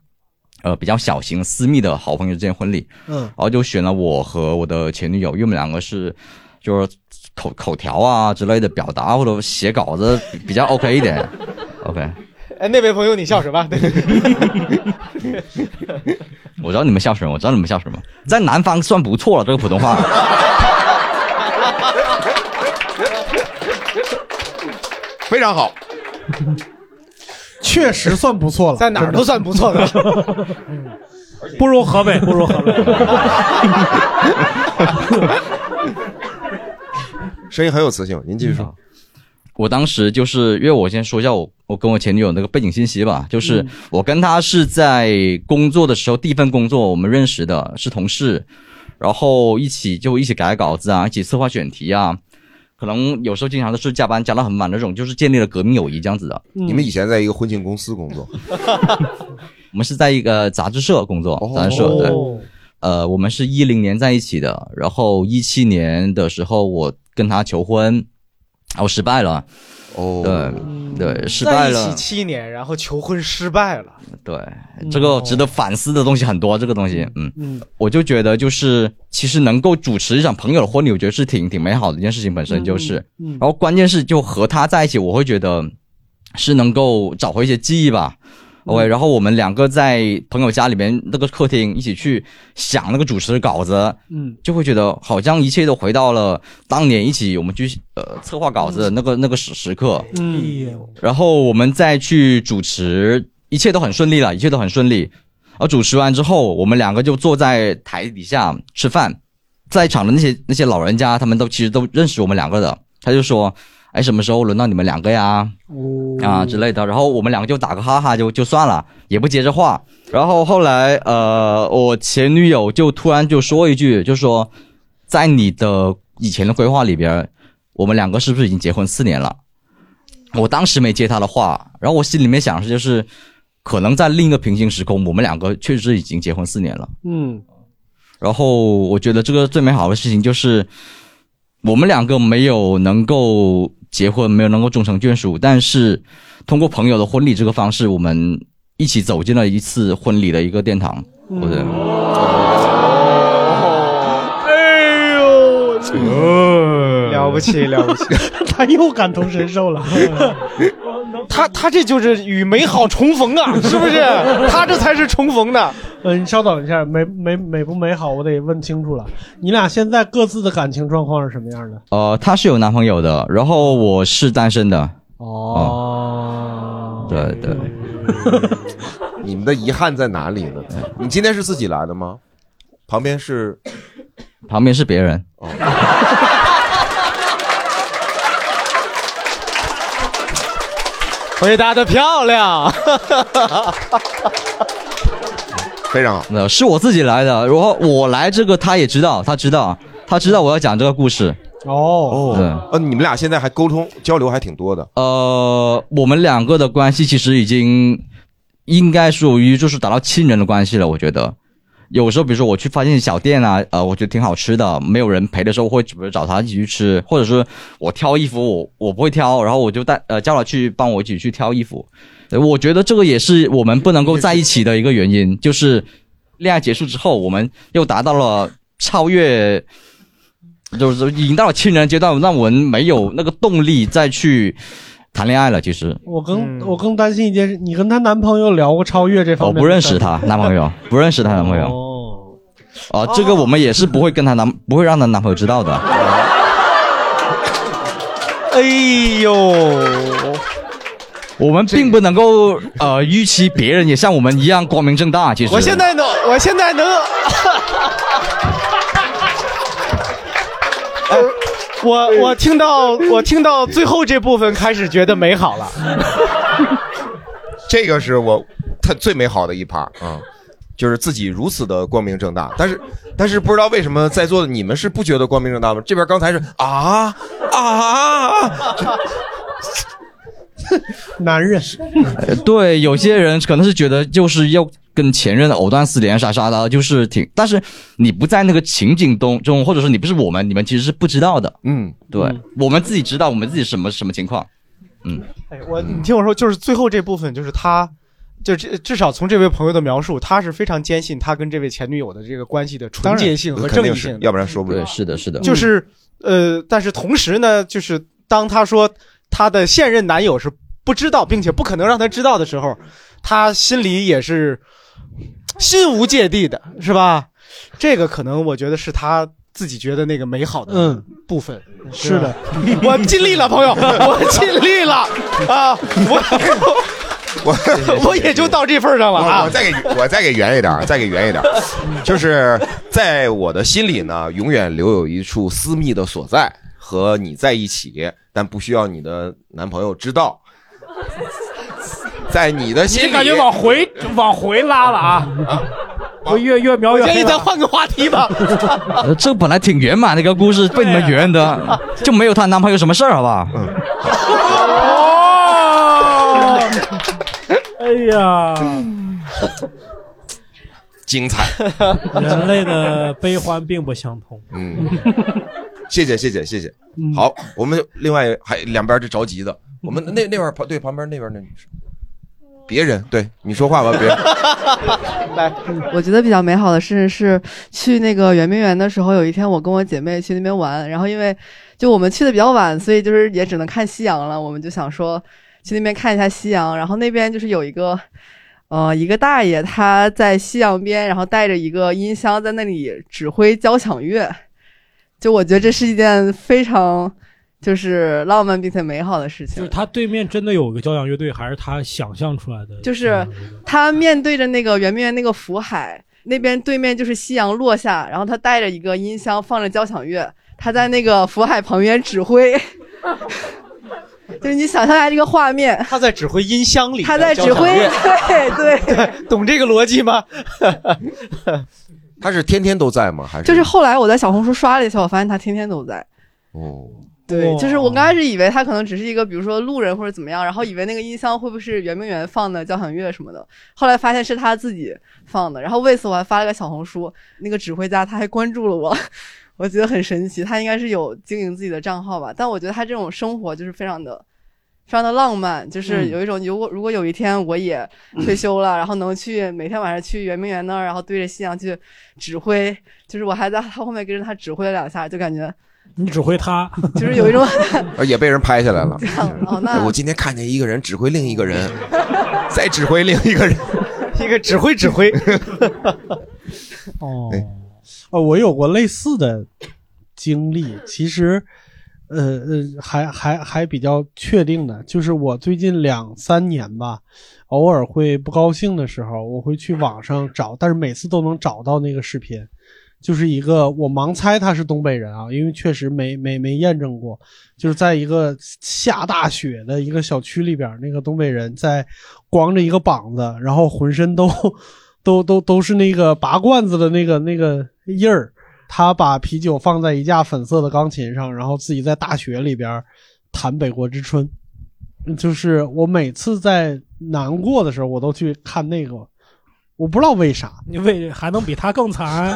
呃比较小型私密的好朋友之间婚礼。嗯然后就选了我和我的前女友，因为我们两个是就是口口条啊之类的表达或者写稿子比比较 OK 一点。[LAUGHS] OK，哎，那位朋友，你笑什么？[LAUGHS] 我知道你们笑什么，我知道你们笑什么，在南方算不错了，这个普通话。[LAUGHS] 非常好，确实算不错了，在哪儿都算不错的。[LAUGHS] 不如河北，不如河北。声音很有磁性。您继续说。我当时就是因为我先说一下我我跟我前女友那个背景信息吧，就是我跟她是在工作的时候第一份工作我们认识的，是同事，然后一起就一起改稿子啊，一起策划选题啊，可能有时候经常都是加班加到很晚那种，就是建立了革命友谊这样子的。你们以前在一个婚庆公司工作，[LAUGHS] 我们是在一个杂志社工作，杂志社对。呃，我们是一零年在一起的，然后一七年的时候我跟她求婚，然后失败了。哦，对对，失败在一了起。七年，然后求婚失败了。对，这个值得反思的东西很多，这个东西，嗯嗯，我就觉得就是其实能够主持一场朋友的婚礼，我觉得是挺挺美好的一件事情，本身就是。嗯嗯然后关键是就和他在一起，我会觉得是能够找回一些记忆吧。OK，然后我们两个在朋友家里面那个客厅一起去想那个主持的稿子，嗯，就会觉得好像一切都回到了当年一起我们去呃策划稿子的那个那个时时刻。嗯，然后我们再去主持，一切都很顺利了，一切都很顺利。而主持完之后，我们两个就坐在台底下吃饭，在场的那些那些老人家，他们都其实都认识我们两个的。他就说：“哎，什么时候轮到你们两个呀？啊之类的。”然后我们两个就打个哈哈就就算了，也不接着话。然后后来呃，我前女友就突然就说一句，就说：“在你的以前的规划里边，我们两个是不是已经结婚四年了？”我当时没接他的话，然后我心里面想的是，就是可能在另一个平行时空，我们两个确实已经结婚四年了。嗯然后我觉得这个最美好的事情就是，我们两个没有能够结婚，没有能够终成眷属，但是通过朋友的婚礼这个方式，我们一起走进了一次婚礼的一个殿堂。我觉得哎呦，了不起 [LAUGHS] 了不起，他又感同身受了。[LAUGHS] 他他这就是与美好重逢啊，是不是？他这才是重逢呢。呃，你稍等一下，美美美不美好，我得问清楚了。你俩现在各自的感情状况是什么样的？呃，她是有男朋友的，然后我是单身的。哦，对对。[LAUGHS] 你们的遗憾在哪里呢？你今天是自己来的吗？旁边是，旁边是别人。哦 [LAUGHS] 回答的漂亮，非常好。呃，是我自己来的，然后我来这个他也知道，他知道，他知道我要讲这个故事。哦对，呃，你们俩现在还沟通交流还挺多的。呃，我们两个的关系其实已经应该属于就是达到亲人的关系了，我觉得。有时候，比如说我去发现小店啊，呃，我觉得挺好吃的，没有人陪的时候，我会比如找他一起去吃，或者是我挑衣服，我我不会挑，然后我就带呃叫他去帮我一起去挑衣服。呃我觉得这个也是我们不能够在一起的一个原因，就是恋爱结束之后，我们又达到了超越，就是已经到了亲人阶段，让我们没有那个动力再去谈恋爱了。其实我更、我更担心一件事，你跟她男朋友聊过超越这方面？我不认识她男朋友，不认识她男朋友。哦，啊，这个我们也是不会跟她男不会让她男朋友知道的。哎呦，我们并不能够呃预期别人也像我们一样光明正大。其实我现在能，我现在能。[LAUGHS] 我我听到我听到最后这部分开始觉得美好了。[LAUGHS] 这个是我他最美好的一趴啊、就是自己如此的光明正大。但是但是不知道为什么在座的你们是不觉得光明正大吗？这边刚才是啊啊，[LAUGHS] 男人呃 [LAUGHS] 对，有些人可能是觉得就是要跟前任藕断丝连啥啥的，就是挺，但是你不在那个情景中中，或者说你不是我们，你们其实是不知道的。嗯，对，我们自己知道我们自己什么什么情况。嗯，哎，我你听我说，就是最后这部分，就是他，就至至少从这位朋友的描述，他是非常坚信他跟这位前女友的这个关系的纯洁性和正义性，要不然说不了。对，是的，是的，就是呃，但是同时呢，就是当他说他的现任男友是不知道，并且不可能让她知道的时候，她心里也是心无芥蒂的，是吧？这个可能我觉得是她自己觉得那个美好的嗯部分。是的，[LAUGHS] 我尽力了，朋友，[LAUGHS] 我尽力了啊，我 [LAUGHS] 我我也就到这份儿上了啊。我我再给我再给圆一点儿，再给圆一点儿，就是在我的心里呢，永远留有一处私密的所在，和你在一起，但不需要你的男朋友知道。[LAUGHS] 在你的心里，你感觉往回往回拉了啊！我越越描越黑了。我建议咱换个话题吧。呃 [LAUGHS] 这本来挺圆满的一个故事，被你们圆的，[LAUGHS] 就没有她男朋友什么事儿，好不好？哦，哎呀，精彩。人类的悲欢并不相通。嗯，谢谢谢谢谢谢。嗯好，我们另外还两边就着急的，[LAUGHS] 我们那那边旁对旁边那边那女生，别人对你说话吧，别人。[LAUGHS] 来，我觉得比较美好的事是去那个圆明园的时候，有一天我跟我姐妹去那边玩，然后因为就我们去的比较晚，所以就是也只能看夕阳了，我们就想说去那边看一下夕阳，然后那边就是有一个。呃，一个大爷他在夕阳边，然后带着一个音箱在那里指挥交响乐，就我觉得这是一件非常就是浪漫并且美好的事情。就是他对面真的有个交响乐队，还是他想象出来的？就是他面对着那个圆明园那个福海那边，对面就是夕阳落下，然后他带着一个音箱，放着交响乐，他在那个福海旁边指挥。[LAUGHS] 就是你想象一下这个画面，他在指挥音箱里，他在指挥，对对，[LAUGHS] 懂这个逻辑吗？[LAUGHS] 他是天天都在吗？还是就是后来我在小红书刷了一下，我发现他天天都在。哦，对，就是我刚开始以为他可能只是一个，比如说路人或者怎么样，然后以为那个音箱会不会是圆明园放的交响乐什么的，后来发现是他自己放的。然后为此我还发了个小红书，那个指挥家他还关注了我，[LAUGHS] 我觉得很神奇。他应该是有经营自己的账号吧，但我觉得他这种生活就是非常的。非常的浪漫，就是嗯有一种，如果如果有一天我也退休了，然后能去每天晚上去圆明园那儿，然后对着夕阳去指挥，就是我还在他后面跟着他指挥了两下，就感觉你指挥他，[LAUGHS] 就是有一种 [LAUGHS] 呃也被人拍下来了。[LAUGHS] 哦，那我今天看见一个人指挥另一个人，再指挥另一个人，一个指挥指挥。哦，哦，我有过类似的经历，其实，呃呃，还还还比较确定的，就是我最近两三年吧，偶尔会不高兴的时候，我会去网上找，但是每次都能找到那个视频，就是一个我盲猜他是东北人啊，因为确实没没没验证过，就是在一个下大雪的一个小区里边，那个东北人在光着一个膀子，然后浑身都 [LAUGHS] 都都都是那个拔罐子的那个那个印儿。他把啤酒放在一架粉色的钢琴上，然后自己在大雪里边弹《北国之春》。就是我每次在难过的时候，我都去看那个，我不知道为啥。你为还能比他更惨？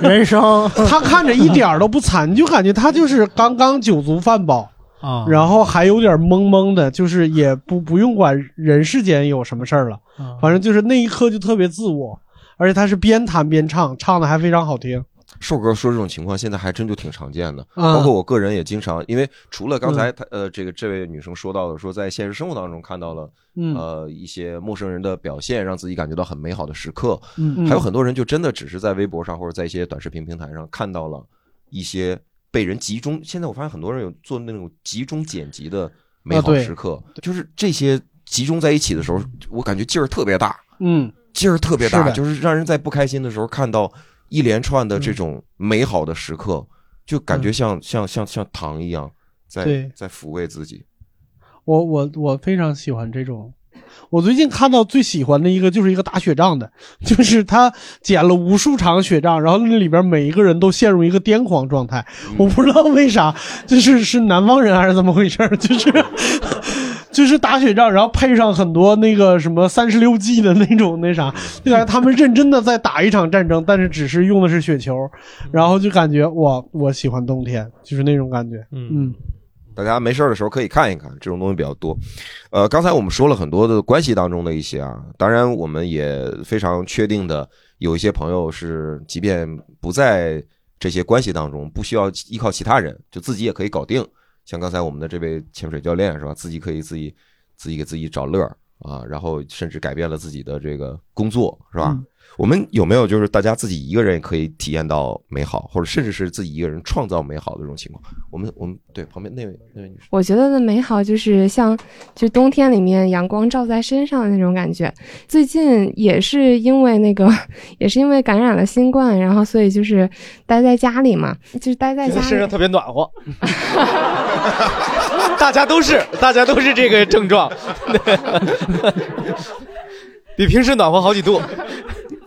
人生 [LAUGHS] 他看着一点儿都不惨，你就感觉他就是刚刚酒足饭饱啊然后还有点懵懵的，就是也不不用管人世间有什么事儿了，啊反正就是那一刻就特别自我，而且他是边弹边唱，唱的还非常好听。瘦哥说这种情况现在还真就挺常见的，啊包括我个人也经常，因为除了刚才嗯他呃这个这位女生说到的，说在现实生活当中看到了嗯。呃一些陌生人的表现，让自己感觉到很美好的时刻，嗯。还有很多人就真的只是在微博上或者在一些短视频平台上看到了一些被人集中，现在我发现很多人有做那种集中剪辑的美好时刻，就是这些集中在一起的时候，我感觉劲儿特别大，嗯，劲儿特别大，就是让人在不开心的时候看到一连串的这种美好的时刻，就感觉像像像像糖一样，在对在抚慰自己。我我我非常喜欢这种。我最近看到最喜欢的一个就是一个打雪仗的，就是他捡了无数场雪仗，然后那里边每一个人都陷入一个癫狂状态。我不知道为啥，就是是南方人还是怎么回事儿，就是 [LAUGHS] 就是打雪仗，然后配上很多那个什么三十六计的那种那啥，就感觉他们认真的在打一场战争，但是只是用的是雪球，然后就感觉我，我喜欢冬天，就是那种感觉。嗯大家没事儿的时候可以看一看，这种东西比较多。呃，刚才我们说了很多的关系当中的一些啊，当然我们也非常确定的，有一些朋友是即便不在这些关系当中，不需要依靠其他人，就自己也可以搞定。像刚才我们的这位潜水教练是吧，自己可以自己自己给自己找乐儿啊，然后甚至改变了自己的这个工作是吧？我们有没有就是大家自己一个人也可以体验到美好，或者甚至是自己一个人创造美好的这种情况？我们我们对旁边那位那位女士。我觉得的美好就是像就冬天里面阳光照在身上的那种感觉。最近也是因为那个，[LAUGHS] 也是因为感染了新冠，然后所以就是待在家里嘛，就是待在家里。身上特别暖和。[LAUGHS] 大家都是，大家都是这个症状，[LAUGHS] 比平时暖和好几度。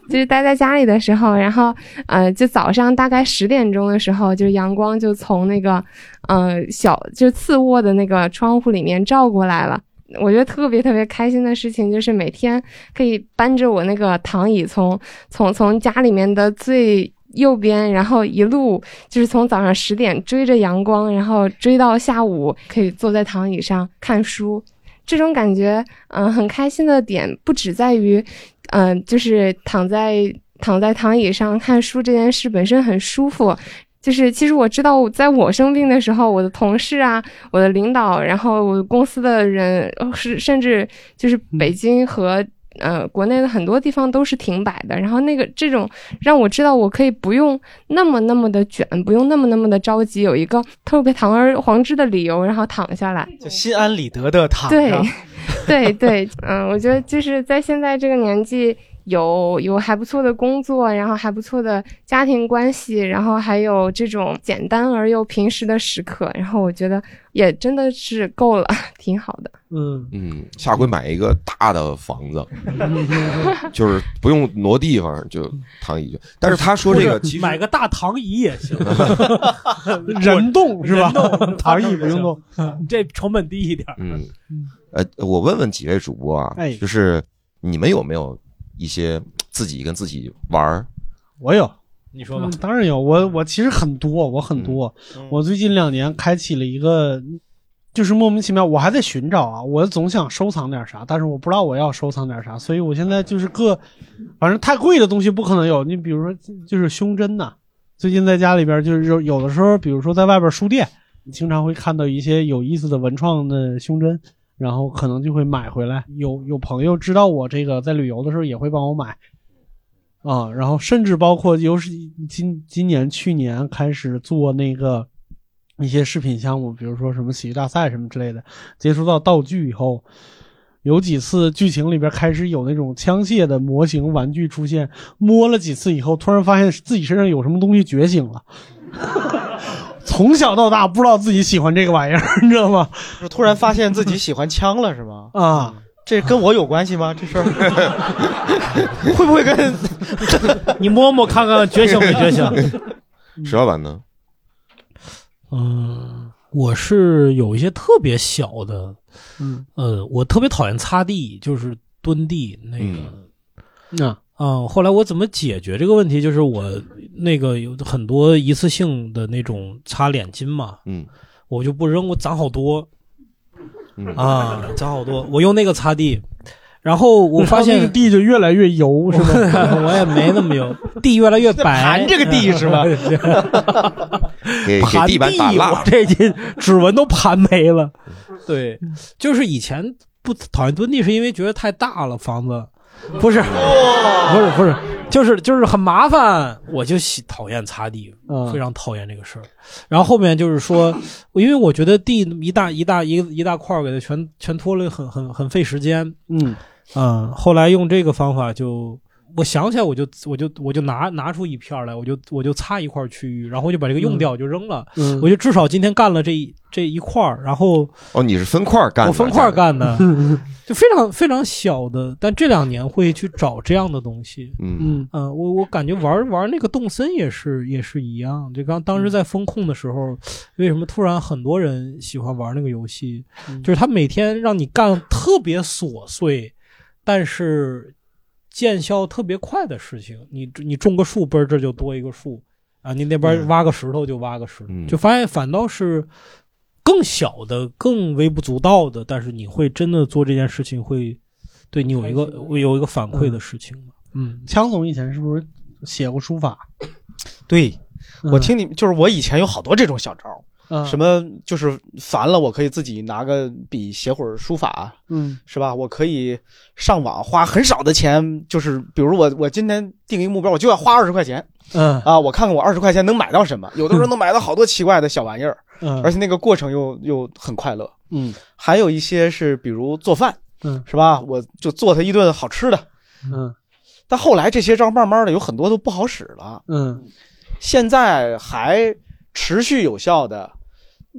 就是待在家里的时候，然后呃，就早上大概十点钟的时候，就阳光就从那个呃小就次卧的那个窗户里面照过来了。我觉得特别特别开心的事情就是每天可以搬着我那个躺椅从从从家里面的最右边，然后一路就是从早上十点追着阳光，然后追到下午，可以坐在躺椅上看书。这种感觉，嗯、很开心的点不只在于，嗯、就是躺在躺在躺椅上看书这件事本身很舒服。就是其实我知道，在我生病的时候，我的同事啊，我的领导，然后我公司的人，是甚至就是北京和呃国内的很多地方都是停摆的。然后那个这种让我知道，我可以不用那么那么的卷，不用那么那么的着急，有一个特别堂而皇之的理由，然后躺下来。就心安理得的躺 [LAUGHS] 对。，对对，嗯，我觉得就是在现在这个年纪，有有还不错的工作，然后还不错的家庭关系，然后还有这种简单而又平时的时刻，然后我觉得也真的是够了，[LAUGHS] 挺好的。嗯嗯，下回买一个大的房子，[LAUGHS] 就是不用挪地方就躺椅就。但是他说这个其实买个大躺椅也行，[LAUGHS] 人动是吧躺椅不用动，这成本低一点。嗯，呃，我问问几位主播啊，哎就是你们有没有一些自己跟自己玩儿？我有，你说吧嗯当然有，我我其实很多，我很多。我最近两年开启了一个，就是莫名其妙，我还在寻找啊，我总想收藏点啥，但是我不知道我要收藏点啥，所以我现在就是各，反正太贵的东西不可能有。你比如说，就是胸针呐、最近在家里边就是有有的时候，比如说在外边书店，你经常会看到一些有意思的文创的胸针。然后可能就会买回来，有有朋友知道我这个在旅游的时候也会帮我买，啊，然后甚至包括又是今今年去年开始做那个一些视频项目，比如说什么喜剧大赛什么之类的，接触到道具以后，有几次剧情里边开始有那种枪械的模型玩具出现，摸了几次以后，突然发现自己身上有什么东西觉醒了。[LAUGHS] 从小到大不知道自己喜欢这个玩意儿，[LAUGHS] 你知道吗？就突然发现自己喜欢枪了，是吗？啊，这跟我有关系吗？这事儿 [LAUGHS] 会不会跟 [LAUGHS] 你摸摸看看觉醒没觉醒？石老板呢？嗯，我是有一些特别小的，嗯，呃，我特别讨厌擦地，就是蹲地那个。那啊、后来我怎么解决这个问题？就是我那个有很多一次性的那种擦脸巾嘛，嗯，我就不扔，我攒好多，嗯啊，攒好多，我用那个擦地，然后我发现那个地就越来越油，是吧？[LAUGHS] 我也没那么油，地越来越白。盘这个地是吧 [LAUGHS] 给给盘地板打蜡我这这 [LAUGHS] 指纹都盘没了。对，就是以前不讨厌蹲地，是因为觉得太大了房子，[LAUGHS] 不是，不是不是，就是就是很麻烦，我就喜讨厌擦地，嗯非常讨厌这个事儿。然后后面就是说，因为我觉得地一大一大一一大块儿给它全全拖了，很很很费时间。嗯嗯，后来用这个方法就我想起来，我就我就我就拿拿出一片儿来，我就我就擦一块儿区域，然后我就把这个用掉，嗯就扔了。嗯我就至少今天干了这一这一块儿，然后哦，你是分块儿干的？我分块儿干的，[LAUGHS] 就非常非常小的。但这两年会去找这样的东西。嗯嗯、我我感觉玩玩那个动森也是也是一样。就刚当时在风控的时候，为什么突然很多人喜欢玩那个游戏？就是他每天让你干特别琐碎，但是见效特别快的事情。你你种个树，嘣儿这就多一个树啊！你那边挖个石头就挖个石头，嗯就发现反倒是更小的、更微不足道的，但是你会真的做这件事情，会对你有一个有一个反馈的事情嘛？嗯，强总以前是不是写过书法？对，我听你就是我以前有好多这种小招儿，嗯。什么就是烦了，我可以自己拿个笔写会儿书法，嗯，是吧？我可以上网花很少的钱，就是比如我我今天定一个目标，我就要花二十块钱，嗯。啊，我看看我二十块钱能买到什么，[LAUGHS] 有的时候能买到好多奇怪的小玩意儿，嗯。而且那个过程又又很快乐，嗯，还有一些是比如做饭，嗯，是吧？我就做他一顿好吃的，嗯，但后来这些招慢慢的有很多都不好使了，嗯，现在还持续有效的，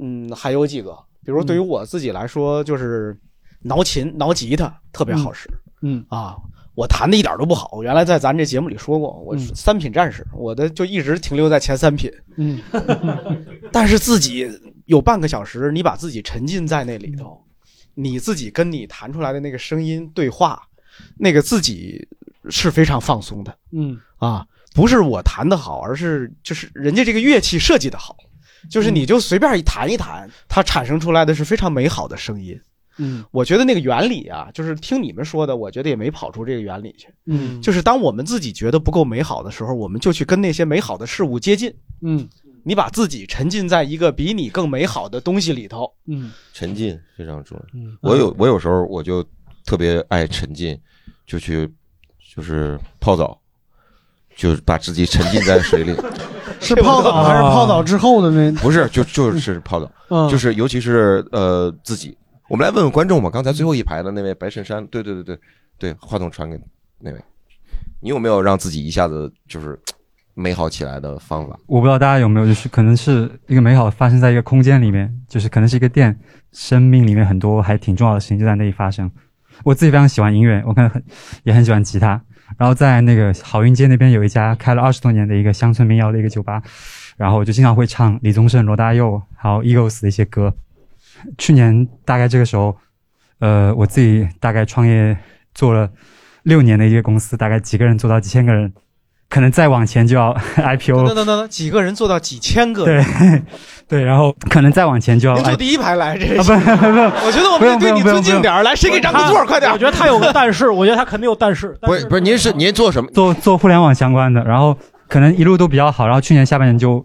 嗯，还有几个，比如对于我自己来说，就是挠琴、挠吉他特别好使，嗯。啊，我弹的一点都不好，我原来在咱这节目里说过，我是三品战士，我的就一直停留在前三品，嗯，[LAUGHS] 但是自己有半个小时，你把自己沉浸在那里头，你自己跟你弹出来的那个声音对话，那个自己是非常放松的嗯。啊，不是我弹的好，而是就是人家这个乐器设计的好，就是你就随便一弹一弹，它产生出来的是非常美好的声音。嗯我觉得那个原理啊，就是听你们说的，我觉得也没跑出这个原理去。嗯就是当我们自己觉得不够美好的时候，我们就去跟那些美好的事物接近。嗯，你把自己沉浸在一个比你更美好的东西里头。嗯，沉浸非常重要。嗯我有我有时候我就特别爱沉浸，就去就是泡澡，就是把自己沉浸在水里。[LAUGHS] [LAUGHS] 是泡澡还是泡澡之后的那？不是，就就是泡澡，[LAUGHS] 嗯就是尤其是呃自己。我们来问问观众吧，刚才最后一排的那位白衬衫，对对对对对，话筒传给那位，你有没有让自己一下子就是 [TSK] 美好起来的方法？我不知道大家有没有，就是可能是一个美好发生在一个空间里面，就是可能是一个店，生命里面很多还挺重要的事情就在那里发生。我自己非常喜欢音乐，我可能很也很喜欢吉他。然后在那个好运街那边有一家开了二十多年的一个乡村民谣的一个酒吧，然后我就经常会唱李宗盛、罗大佑还有 Eagles 的一些歌。去年大概这个时候，呃，我自己大概创业做了六年的一个公司，大概几个人做到几千个人，可能再往前就要 IPO [LAUGHS] 等等等等，几个人做到几千个对人，[LAUGHS] 对，然后可能再往前就要您坐第一排来，这啊不 [LAUGHS] 不不，我觉得我们得对你尊敬点儿，来，谁给让个座儿，快点儿！我觉得他有个但是，我觉得他肯定有但是。不是不是，您是您做什么？做做互联网相关的，然后可能一路都比较好，然后去年下半年就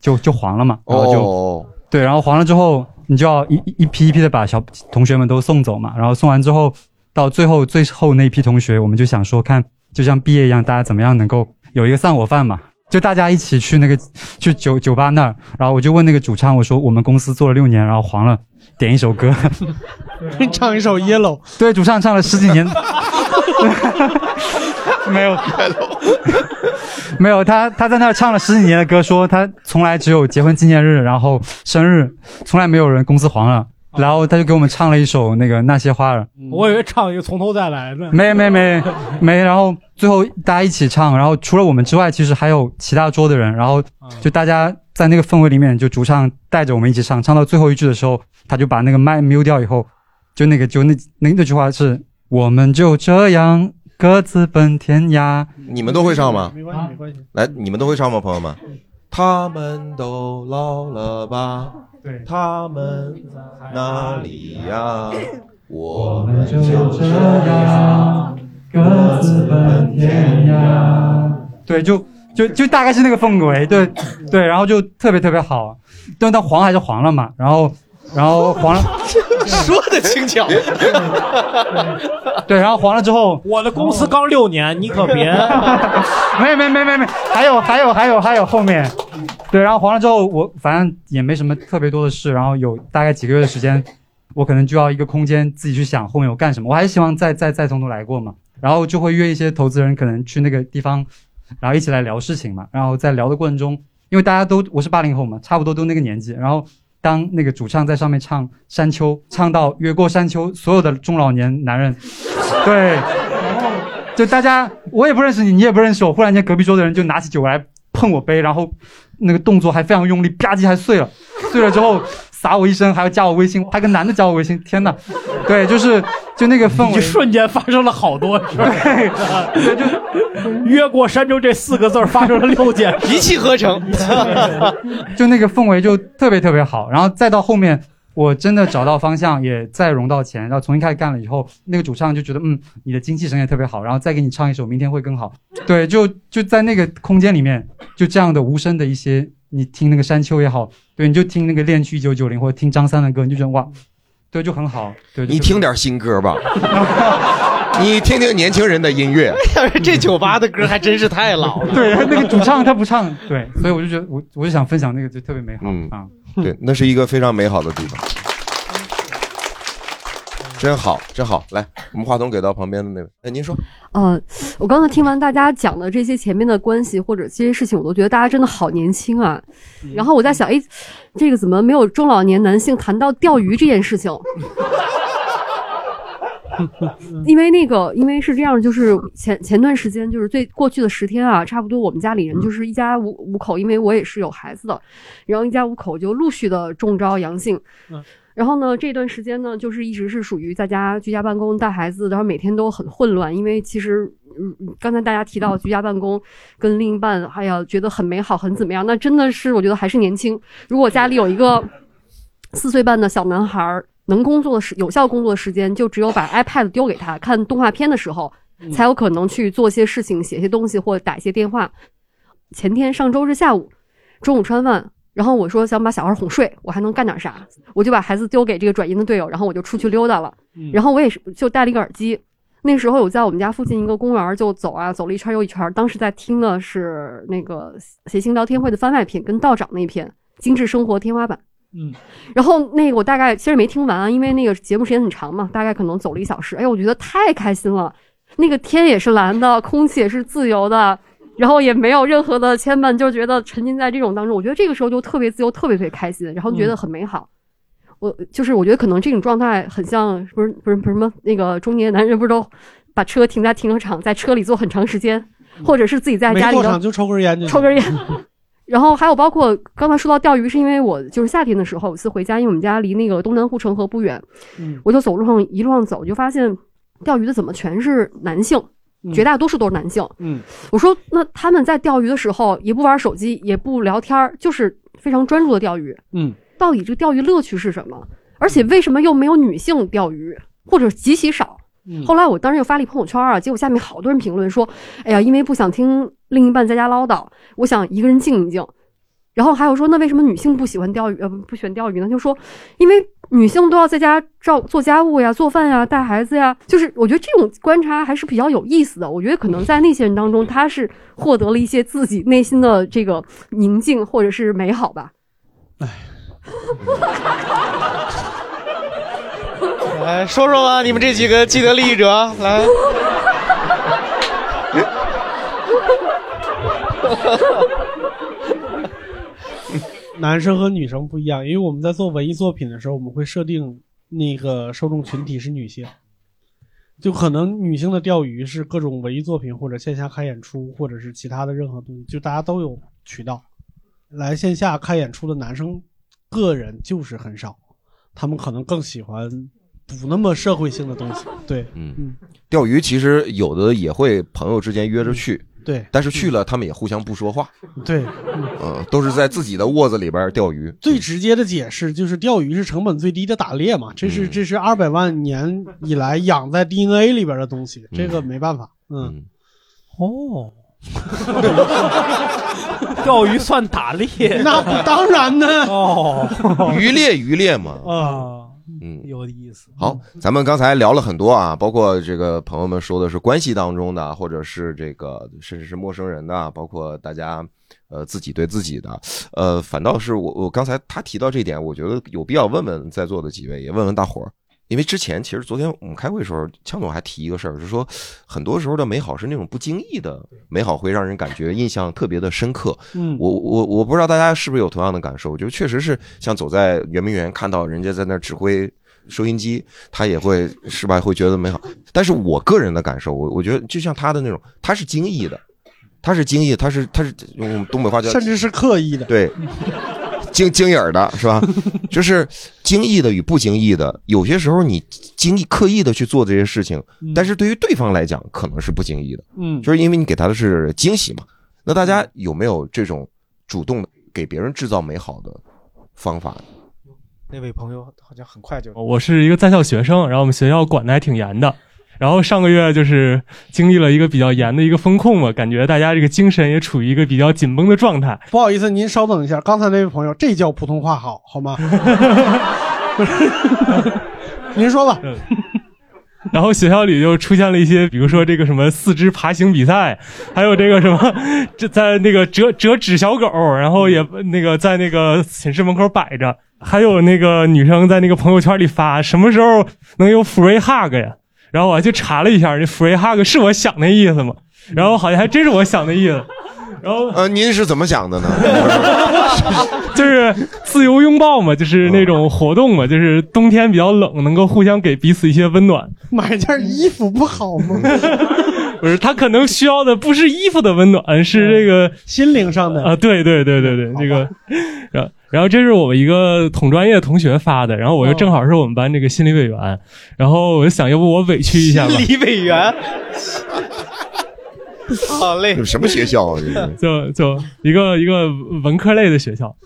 就就黄了嘛，然后就、哦对，然后黄了之后，你就要一一一批一批的把小同学们都送走嘛，然后送完之后，到最后最后那一批同学，我们就想说，看就像毕业一样，大家怎么样能够有一个散伙饭嘛。就大家一起去那个去酒酒吧那儿，然后我就问那个主唱，我说我们公司做了六年，然后黄了，点一首歌，[LAUGHS] 唱一首 Yellow。对，主唱唱了十几年，[LAUGHS] 没有 Yellow，，没有，他他在那儿唱了十几年的歌，说他从来只有结婚纪念日，然后生日，从来没有人公司黄了。然后他就给我们唱了一首那个那些花儿，我以为唱一个从头再来呢。没没没 [LAUGHS] 没，然后最后大家一起唱，然后除了我们之外，其实还有其他桌的人，然后就大家在那个氛围里面，就主唱带着我们一起唱，唱到最后一句的时候，他就把那个麦 mute 掉以后，就那个就那那那句话是我们就这样各自奔天涯。你们都会唱吗？没关系，没关系。来，你们都会唱吗，朋友们？他们都老了吧？对，他们哪里呀？我们就这样各自奔天涯。对，就就就大概是那个氛围，对对，然后就特别特别好，但但黄还是黄了嘛，然后然后黄了，[LAUGHS] 说的轻巧。对，然后黄了之后，我的公司刚六年，你可别。[LAUGHS] 没没没没没，还有还有还有还有后面，对，然后黄了之后，我反正也没什么特别多的事，然后有大概几个月的时间，我可能就要一个空间自己去想后面我干什么，我还是希望再再再从头来过嘛。然后就会约一些投资人可能去那个地方，然后一起来聊事情嘛。然后在聊的过程中，因为大家都我是八零后嘛，差不多都那个年纪，然后当那个主唱在上面唱《山丘》，唱到越过山丘，所有的中老年男人，对，就大家我也不认识你，你也不认识我，忽然间隔壁桌的人就拿起酒来碰我杯，然后那个动作还非常用力，吧唧还碎了，碎了之后撒我一身，还要加我微信，还跟男的加我微信，天哪！[LAUGHS] 对，就是就那个氛围，一瞬间发生了好多事儿。对，就越过山丘这四个字儿发生了六件，一气呵成。[LAUGHS] 就那个氛围就特别特别好，然后再到后面。我真的找到方向，也再融到钱，然后重新开始干了以后，那个主唱就觉得，嗯，你的精气神也特别好，然后再给你唱一首《明天会更好》。对，就就在那个空间里面，就这样的无声的一些，你听那个山丘也好，对，你就听那个恋曲一九九零或者听张三的歌，你就觉得哇，对，就很好。对，你听点新歌吧，[LAUGHS] 你听听年轻人的音乐。这酒吧的歌还真是太老了。[LAUGHS] 对，那个主唱他不唱，对，所以我就觉得我我就想分享那个就特别美好啊。对，那是一个非常美好的地方，真好，真好。来，我们话筒给到旁边的那位，哎，您说。呃，我刚才听完大家讲的这些前面的关系或者这些事情，我都觉得大家真的好年轻啊。然后我在想，哎，这个怎么没有中老年男性谈到钓鱼这件事情？[LAUGHS] 因为那个，因为是这样，就是前前段时间，就是最过去的十天啊，差不多我们家里人就是一家五五口，因为我也是有孩子的，然后一家五口就陆续的中招阳性。然后呢，这段时间呢，就是一直是属于在家居家办公带孩子，然后每天都很混乱，因为其实嗯，刚才大家提到居家办公跟另一半，哎呀，觉得很美好，很怎么样？那真的是我觉得还是年轻。如果家里有一个四岁半的小男孩儿。能工作的时有效工作的时间，就只有把 iPad 丢给他看动画片的时候，才有可能去做些事情、写些东西或打一些电话。前天上周日下午，中午吃完饭，然后我说想把小孩哄睡，我还能干点啥？我就把孩子丢给这个转音的队友，然后我就出去溜达了。然后我也是就戴了一个耳机，那时候有在我们家附近一个公园就走啊，走了一圈又一圈。当时在听的是那个谐星聊天会的番外篇，跟道长那篇《精致生活天花板》。嗯，然后那个我大概其实没听完啊，因为那个节目时间很长嘛，大概可能走了一小时。哎，我觉得太开心了，那个天也是蓝的，空气也是自由的，然后也没有任何的牵绊，就觉得沉浸在这种当中。我觉得这个时候就特别自由，特别特别开心，然后觉得很美好。我就是我觉得可能这种状态很像，不是不是不是什么那个中年男人不是都把车停在停车场，在车里坐很长时间，或者是自己在家里头就抽根烟就抽根烟。[LAUGHS] 然后还有包括刚才说到钓鱼，是因为我就是夏天的时候有一次回家，因为我们家离那个东南护城河不远，嗯我就走路上一路上走，就发现钓鱼的怎么全是男性，绝大多数都是男性。嗯，我说那他们在钓鱼的时候也不玩手机，也不聊天儿，就是非常专注的钓鱼。嗯，到底这个钓鱼乐趣是什么？而且为什么又没有女性钓鱼，或者极其少？嗯后来我当时又发了一朋友圈啊，结果下面好多人评论说：“哎呀，因为不想听另一半在家唠叨，我想一个人静一静。”然后还有说，那为什么女性不喜欢钓鱼？呃，不喜欢钓鱼呢？就说，因为女性都要在家照做家务呀、做饭呀、带孩子呀。就是我觉得这种观察还是比较有意思的。我觉得可能在那些人当中，他是获得了一些自己内心的这个宁静或者是美好吧。哎 [LAUGHS] 来说说吧，你们这几个既得利益者，来。[LAUGHS] 男生和女生不一样，因为我们在做文艺作品的时候，我们会设定那个受众群体是女性，就可能女性的钓鱼是各种文艺作品或者线下开演出，或者是其他的任何东西，就大家都有渠道。来线下看演出的男生，个人就是很少，他们可能更喜欢不那么社会性的东西。对，嗯。嗯，钓鱼其实有的也会朋友之间约着去，对但是去了他们也互相不说话，对，嗯，都是在自己的窝子里边钓鱼。最直接的解释就是钓鱼是成本最低的打猎嘛，这是这是二百万年以来养在 DNA 里边的东西，这个没办法。嗯，哦，[LAUGHS] 钓鱼算打猎？那不当然呢。哦，[LAUGHS] 渔猎渔猎嘛，啊，嗯，有意思。好，咱们刚才聊了很多啊，包括这个朋友们说的是关系当中的，或者是这个甚至是陌生人的，包括大家呃自己对自己的，呃，反倒是我我刚才他提到这一点，我觉得有必要问问在座的几位，也问问大伙儿，因为之前其实昨天我们开会的时候，强总还提一个事儿，就是说很多时候的美好是那种不经意的美好，会让人感觉印象特别的深刻。嗯我我我不知道大家是不是有同样的感受，我觉得确实是像走在圆明园看到人家在那儿指挥收音机，他也会是吧，会觉得美好。但是我个人的感受，我我觉得就像他的那种，他是惊异的，他是惊异，他是他是用东北话叫，甚至是刻意的。对，经经影儿的是吧？[LAUGHS] 就是惊异的与不经意的，有些时候你经意刻意的去做这些事情，但是对于对方来讲可能是不经意的，嗯就是因为你给他的是惊喜嘛。那大家有没有这种主动的给别人制造美好的方法？那位朋友好像很快就我是一个在校学生，然后我们学校管的还挺严的。然后上个月就是经历了一个比较严的一个风控嘛，感觉大家这个精神也处于一个比较紧绷的状态。不好意思，您稍等一下，刚才那位朋友，这叫普通话好，好吗？[LAUGHS] 您说吧。然后学校里就出现了一些，比如说这个什么四肢爬行比赛，还有这个什么，这在那个折折纸小狗，然后也那个在那个寝室门口摆着，还有那个女生在那个朋友圈里发什么时候能有 free hug 呀？然后我还去查了一下，这 free hug 是我想那意思吗？然后好像还真是我想的意思。然后呃，您是怎么想的呢？[LAUGHS] 就是自由拥抱嘛，就是那种活动嘛，就是冬天比较冷，能够互相给彼此一些温暖。买件衣服不好吗？[LAUGHS] 不是，他可能需要的不是衣服的温暖，是这个心灵上的啊。对对对对对，这个，然后然后这是我们一个同专业同学发的，然后我又正好是我们班这个心理委员，然后我就想，要不我委屈一下吧。心理委员，[LAUGHS] 好嘞，什么学校啊？这是 [LAUGHS] 就就一个一个文科类的学校，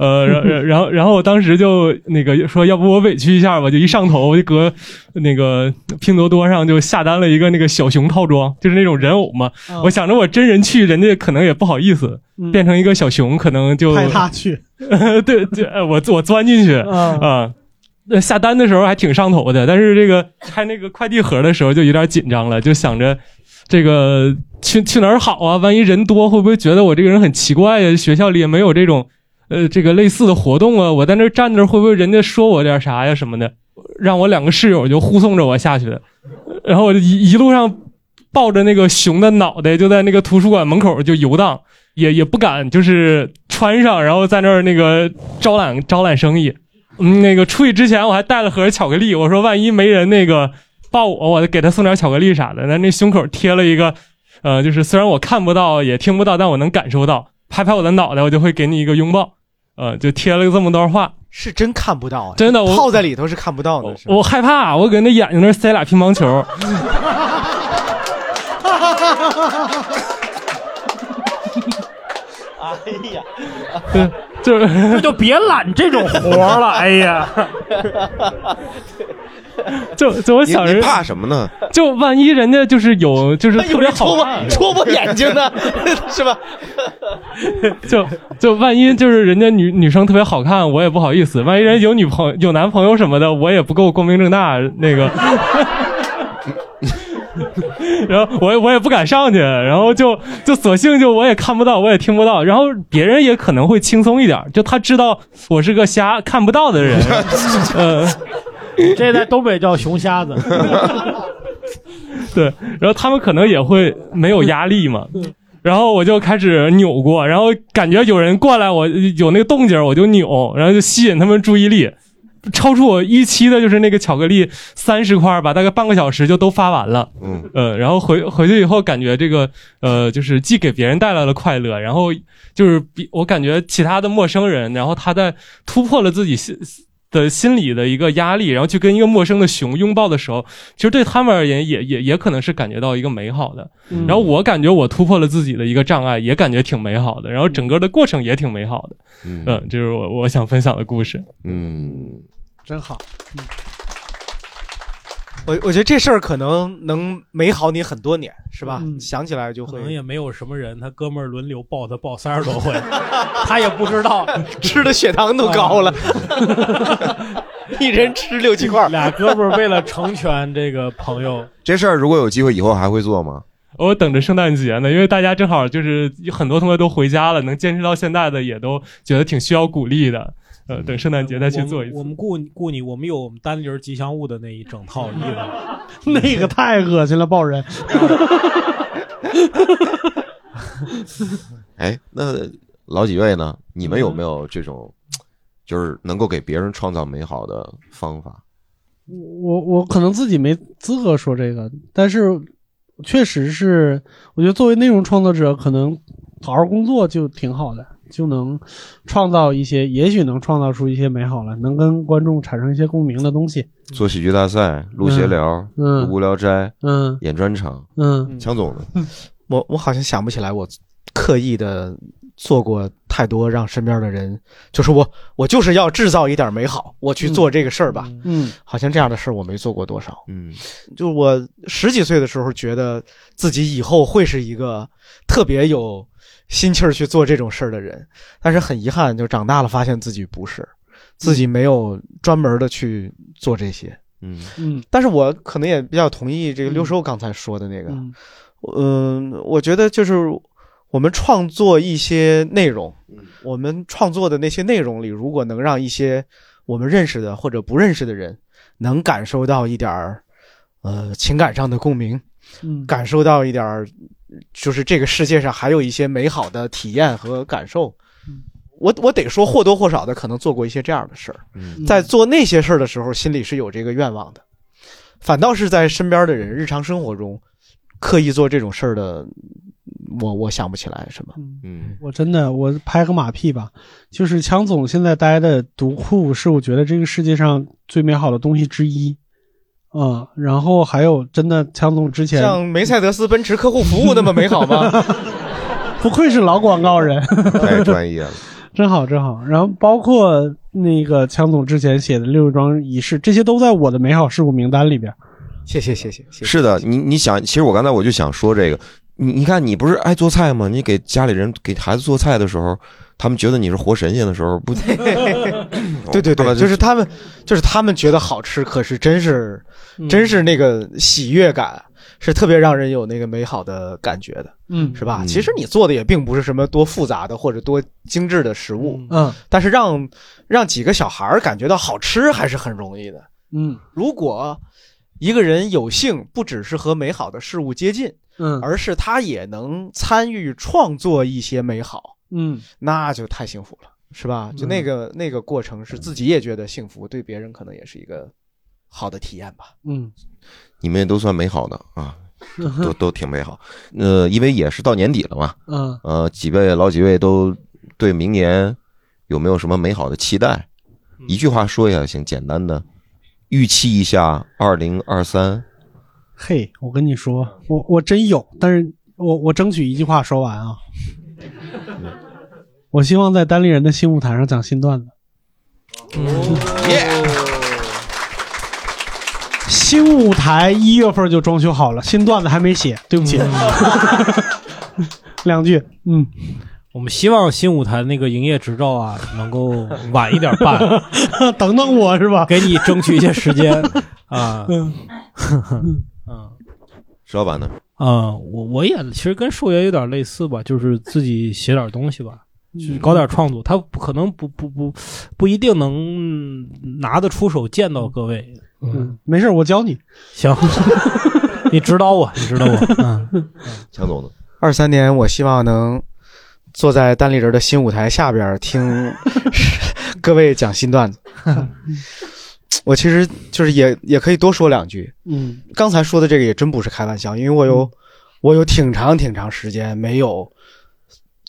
呃，然然然后然后我当时就那个说，要不我委屈一下吧，就一上头我就搁那个拼多多上就下单了一个那个小熊套装，就是那种人偶嘛。哦我想着我真人去，人家可能也不好意思，嗯变成一个小熊，可能就派他去。[LAUGHS] 对对，呃我我钻进去嗯啊。那下单的时候还挺上头的，但是这个开那个快递盒的时候就有点紧张了，就想着这个去去哪儿好啊？万一人多，会不会觉得我这个人很奇怪呀、学校里也没有这种呃这个类似的活动啊，我在那站着，会不会人家说我点啥呀什么的？让我两个室友就护送着我下去，然后我就一一路上抱着那个熊的脑袋，就在那个图书馆门口就游荡，也也不敢就是穿上，然后在那儿那个招揽招揽生意。嗯，那个出去之前我还带了盒巧克力，我说万一没人那个抱我，我给他送点巧克力啥的。那那胸口贴了一个，呃，就是虽然我看不到也听不到，但我能感受到，拍拍我的脑袋，我就会给你一个拥抱。呃，就贴了这么段话，是真看不到啊，真的我泡在里头是看不到的，我害怕，我搁那眼睛那塞俩乒乓球。[LAUGHS] 哎呀，对，就是那就别揽这种活了。哎呀，[LAUGHS] [LAUGHS] 就就我想着怕什么呢？就万一人家就是有就是特别有人戳好看，戳我眼睛呢，[LAUGHS] 是吧？[LAUGHS] 就就万一就是人家女女生特别好看，我也不好意思。万一人有女朋友有男朋友什么的，我也不够光明正大那个。然后我也我也不敢上去，然后就就索性就我也看不到，我也听不到，然后别人也可能会轻松一点，就他知道我是个瞎看不到的人，呃，[LAUGHS] 这在东北叫熊瞎子。[LAUGHS] 对，然后他们可能也会没有压力嘛。然后我就开始扭过，然后感觉有人过来，我有那个动静，我就扭，然后就吸引他们注意力。超出我预期的就是那个巧克力三十块吧，大概半个小时就都发完了。嗯呃，然后回回去以后，感觉这个呃，就是既给别人带来了快乐，然后就是比我感觉其他的陌生人，然后他在突破了自己心的心理的一个压力，然后去跟一个陌生的熊拥抱的时候，其实对他们而言也也也可能是感觉到一个美好的。嗯然后我感觉我突破了自己的一个障碍，也感觉挺美好的。然后整个的过程也挺美好的。嗯嗯，这是我我想分享的故事。嗯，真好。我我觉得这事儿可能能美好你很多年，是吧？想起来就会可能也没有什么人，他哥们儿轮流抱他抱三十多回，他也不知道 [LAUGHS] 吃的血糖都高了，一人吃六七块。[LAUGHS] 俩哥们儿为了成全这个朋友，[LAUGHS] 这事儿如果有机会以后还会做吗？我等着圣诞节呢，因为大家正好就是有很多同学都回家了，能坚持到现在的也都觉得挺需要鼓励的。呃，等圣诞节再去做一次。我们雇你雇你，我们有我们单驴吉祥物的那一整套衣服，[LAUGHS] 那个太恶心了，抱人。哎，那老几位呢？你们有没有这种，就是能够给别人创造美好的方法？我我可能自己没资格说这个，但是确实是，我觉得作为内容创作者，可能好好工作就挺好的，就能创造一些，也许能创造出一些美好来，能跟观众产生一些共鸣的东西。做喜剧大赛、录闲聊、嗯无聊斋、嗯，演专场，嗯，强总呢？我我好像想不起来，我刻意的做过太多让身边的人，就是我我就是要制造一点美好，我去做这个事儿吧。嗯，好像这样的事儿我没做过多少。嗯，就我十几岁的时候，觉得自己以后会是一个特别有心气儿去做这种事儿的人，但是很遗憾，就长大了发现自己不是，自己没有专门的去做这些。嗯。嗯，但是我可能也比较同意这个六叔刚才说的那个，嗯，我觉得就是我们创作一些内容，我们创作的那些内容里，如果能让一些我们认识的或者不认识的人能感受到一点儿呃情感上的共鸣，嗯。感受到一点儿就是这个世界上还有一些美好的体验和感受。我我得说或多或少的可能做过一些这样的事儿，嗯在做那些事儿的时候，心里是有这个愿望的，反倒是在身边的人日常生活中刻意做这种事儿的，我我想不起来什么。嗯，我真的我拍个马屁吧，就是强总现在待的独库是我觉得这个世界上最美好的东西之一。啊、然后还有真的强总之前像梅赛德斯奔驰客户服务那么美好吗？[LAUGHS] 不愧是老广告人，太专业了，真好真好。然后包括那个强总之前写的六十桩仪式，这些都在我的美好事物名单里边。谢谢谢谢谢谢。是的，你你想，其实我刚才我就想说这个，你你看，你不是爱做菜吗？你给家里人给孩子做菜的时候，他们觉得你是活神仙的时候，不？对 [LAUGHS] 对对，[LAUGHS] 就是他们，就是他们觉得好吃，可是真是，真是那个喜悦感，是特别让人有那个美好的感觉的，嗯是吧？其实你做的也并不是什么多复杂的或者多精致的食物，嗯，但是让让几个小孩儿感觉到好吃还是很容易的。嗯，如果一个人有幸不只是和美好的事物接近，嗯，而是他也能参与创作一些美好，嗯，那就太幸福了，是吧？就那个、那个过程是自己也觉得幸福，对别人可能也是一个好的体验吧。嗯，你们也都算美好的啊，[LAUGHS] 都都挺美好。呃，因为也是到年底了嘛，嗯呃，几位老几位都对明年有没有什么美好的期待？一句话说一下行，简单的预期一下二零二三。嘿，我跟你说，我我真有，但是我我争取一句话说完啊。[LAUGHS] 我希望在单立人的新舞台上讲新段子。新舞台一月份就装修好了，新段子还没写，对不起。[LAUGHS] 两句，嗯，我们希望新舞台那个营业执照啊，能够晚一点办，[LAUGHS] 等等我是吧？给你争取一些时间 [LAUGHS] 啊。嗯石老板呢？啊、我我也其实跟寿爷有点类似吧，就是自己写点东西吧，就是搞点创作。他不可能不不不不一定能拿得出手见到各位。嗯，没事，我教你。行，[LAUGHS] 你指导我，你指导我。[LAUGHS] 嗯，[LAUGHS] 强总呢？二三年，我希望能坐在单立人的新舞台下边儿听各位讲新段子。我其实就是也也可以多说两句。嗯，刚才说的这个也真不是开玩笑，因为我有、我有挺长挺长时间没有，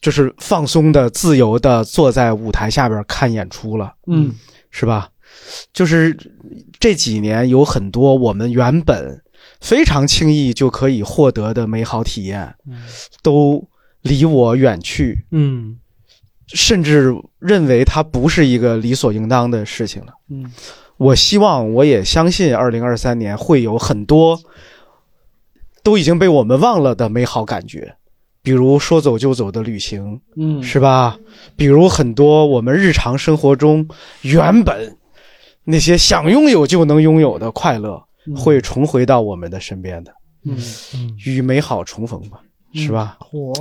就是放松的、自由的坐在舞台下边看演出了。嗯，是吧？就是这几年有很多我们原本非常轻易就可以获得的美好体验，都离我远去。嗯，甚至认为它不是一个理所应当的事情了。嗯，我希望，我也相信，二零二三年会有很多都已经被我们忘了的美好感觉，比如说走就走的旅行，嗯。是吧？比如很多我们日常生活中原本那些想拥有就能拥有的快乐，会重回到我们的身边的，嗯，与美好重逢吧，是吧？火。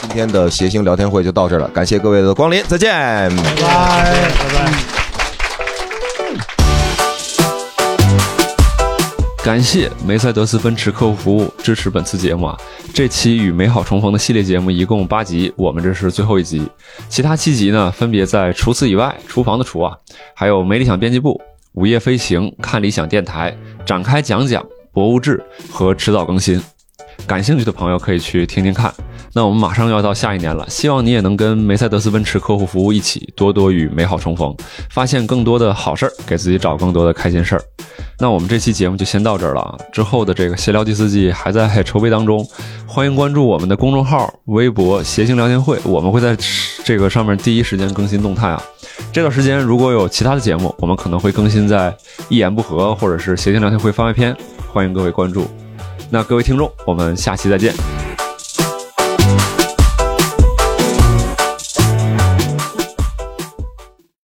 今天的谐星聊天会就到这儿了，感谢各位的光临，再见，拜拜，拜拜。感谢梅赛德斯奔驰客户服务支持本次节目啊！这期与美好重逢的系列节目一共八集，我们这是最后一集，其他七集呢分别在除此以外、厨房的厨啊，还有没理想编辑部、午夜飞行、看理想电台、展开讲讲、博物志和迟早更新。感兴趣的朋友可以去听听看。那我们马上要到下一年了，希望你也能跟梅赛德斯奔驰客户服务一起多多与美好重逢，发现更多的好事儿，给自己找更多的开心事儿。那我们这期节目就先到这儿了啊，之后的这个闲聊第四季还在筹备当中，欢迎关注我们的公众号、微博“谐星聊天会”，我们会在这个上面第一时间更新动态啊。这段时间如果有其他的节目，我们可能会更新在“一言不合”或者是“谐星聊天会”番外篇，欢迎各位关注。那各位听众我们下期再见。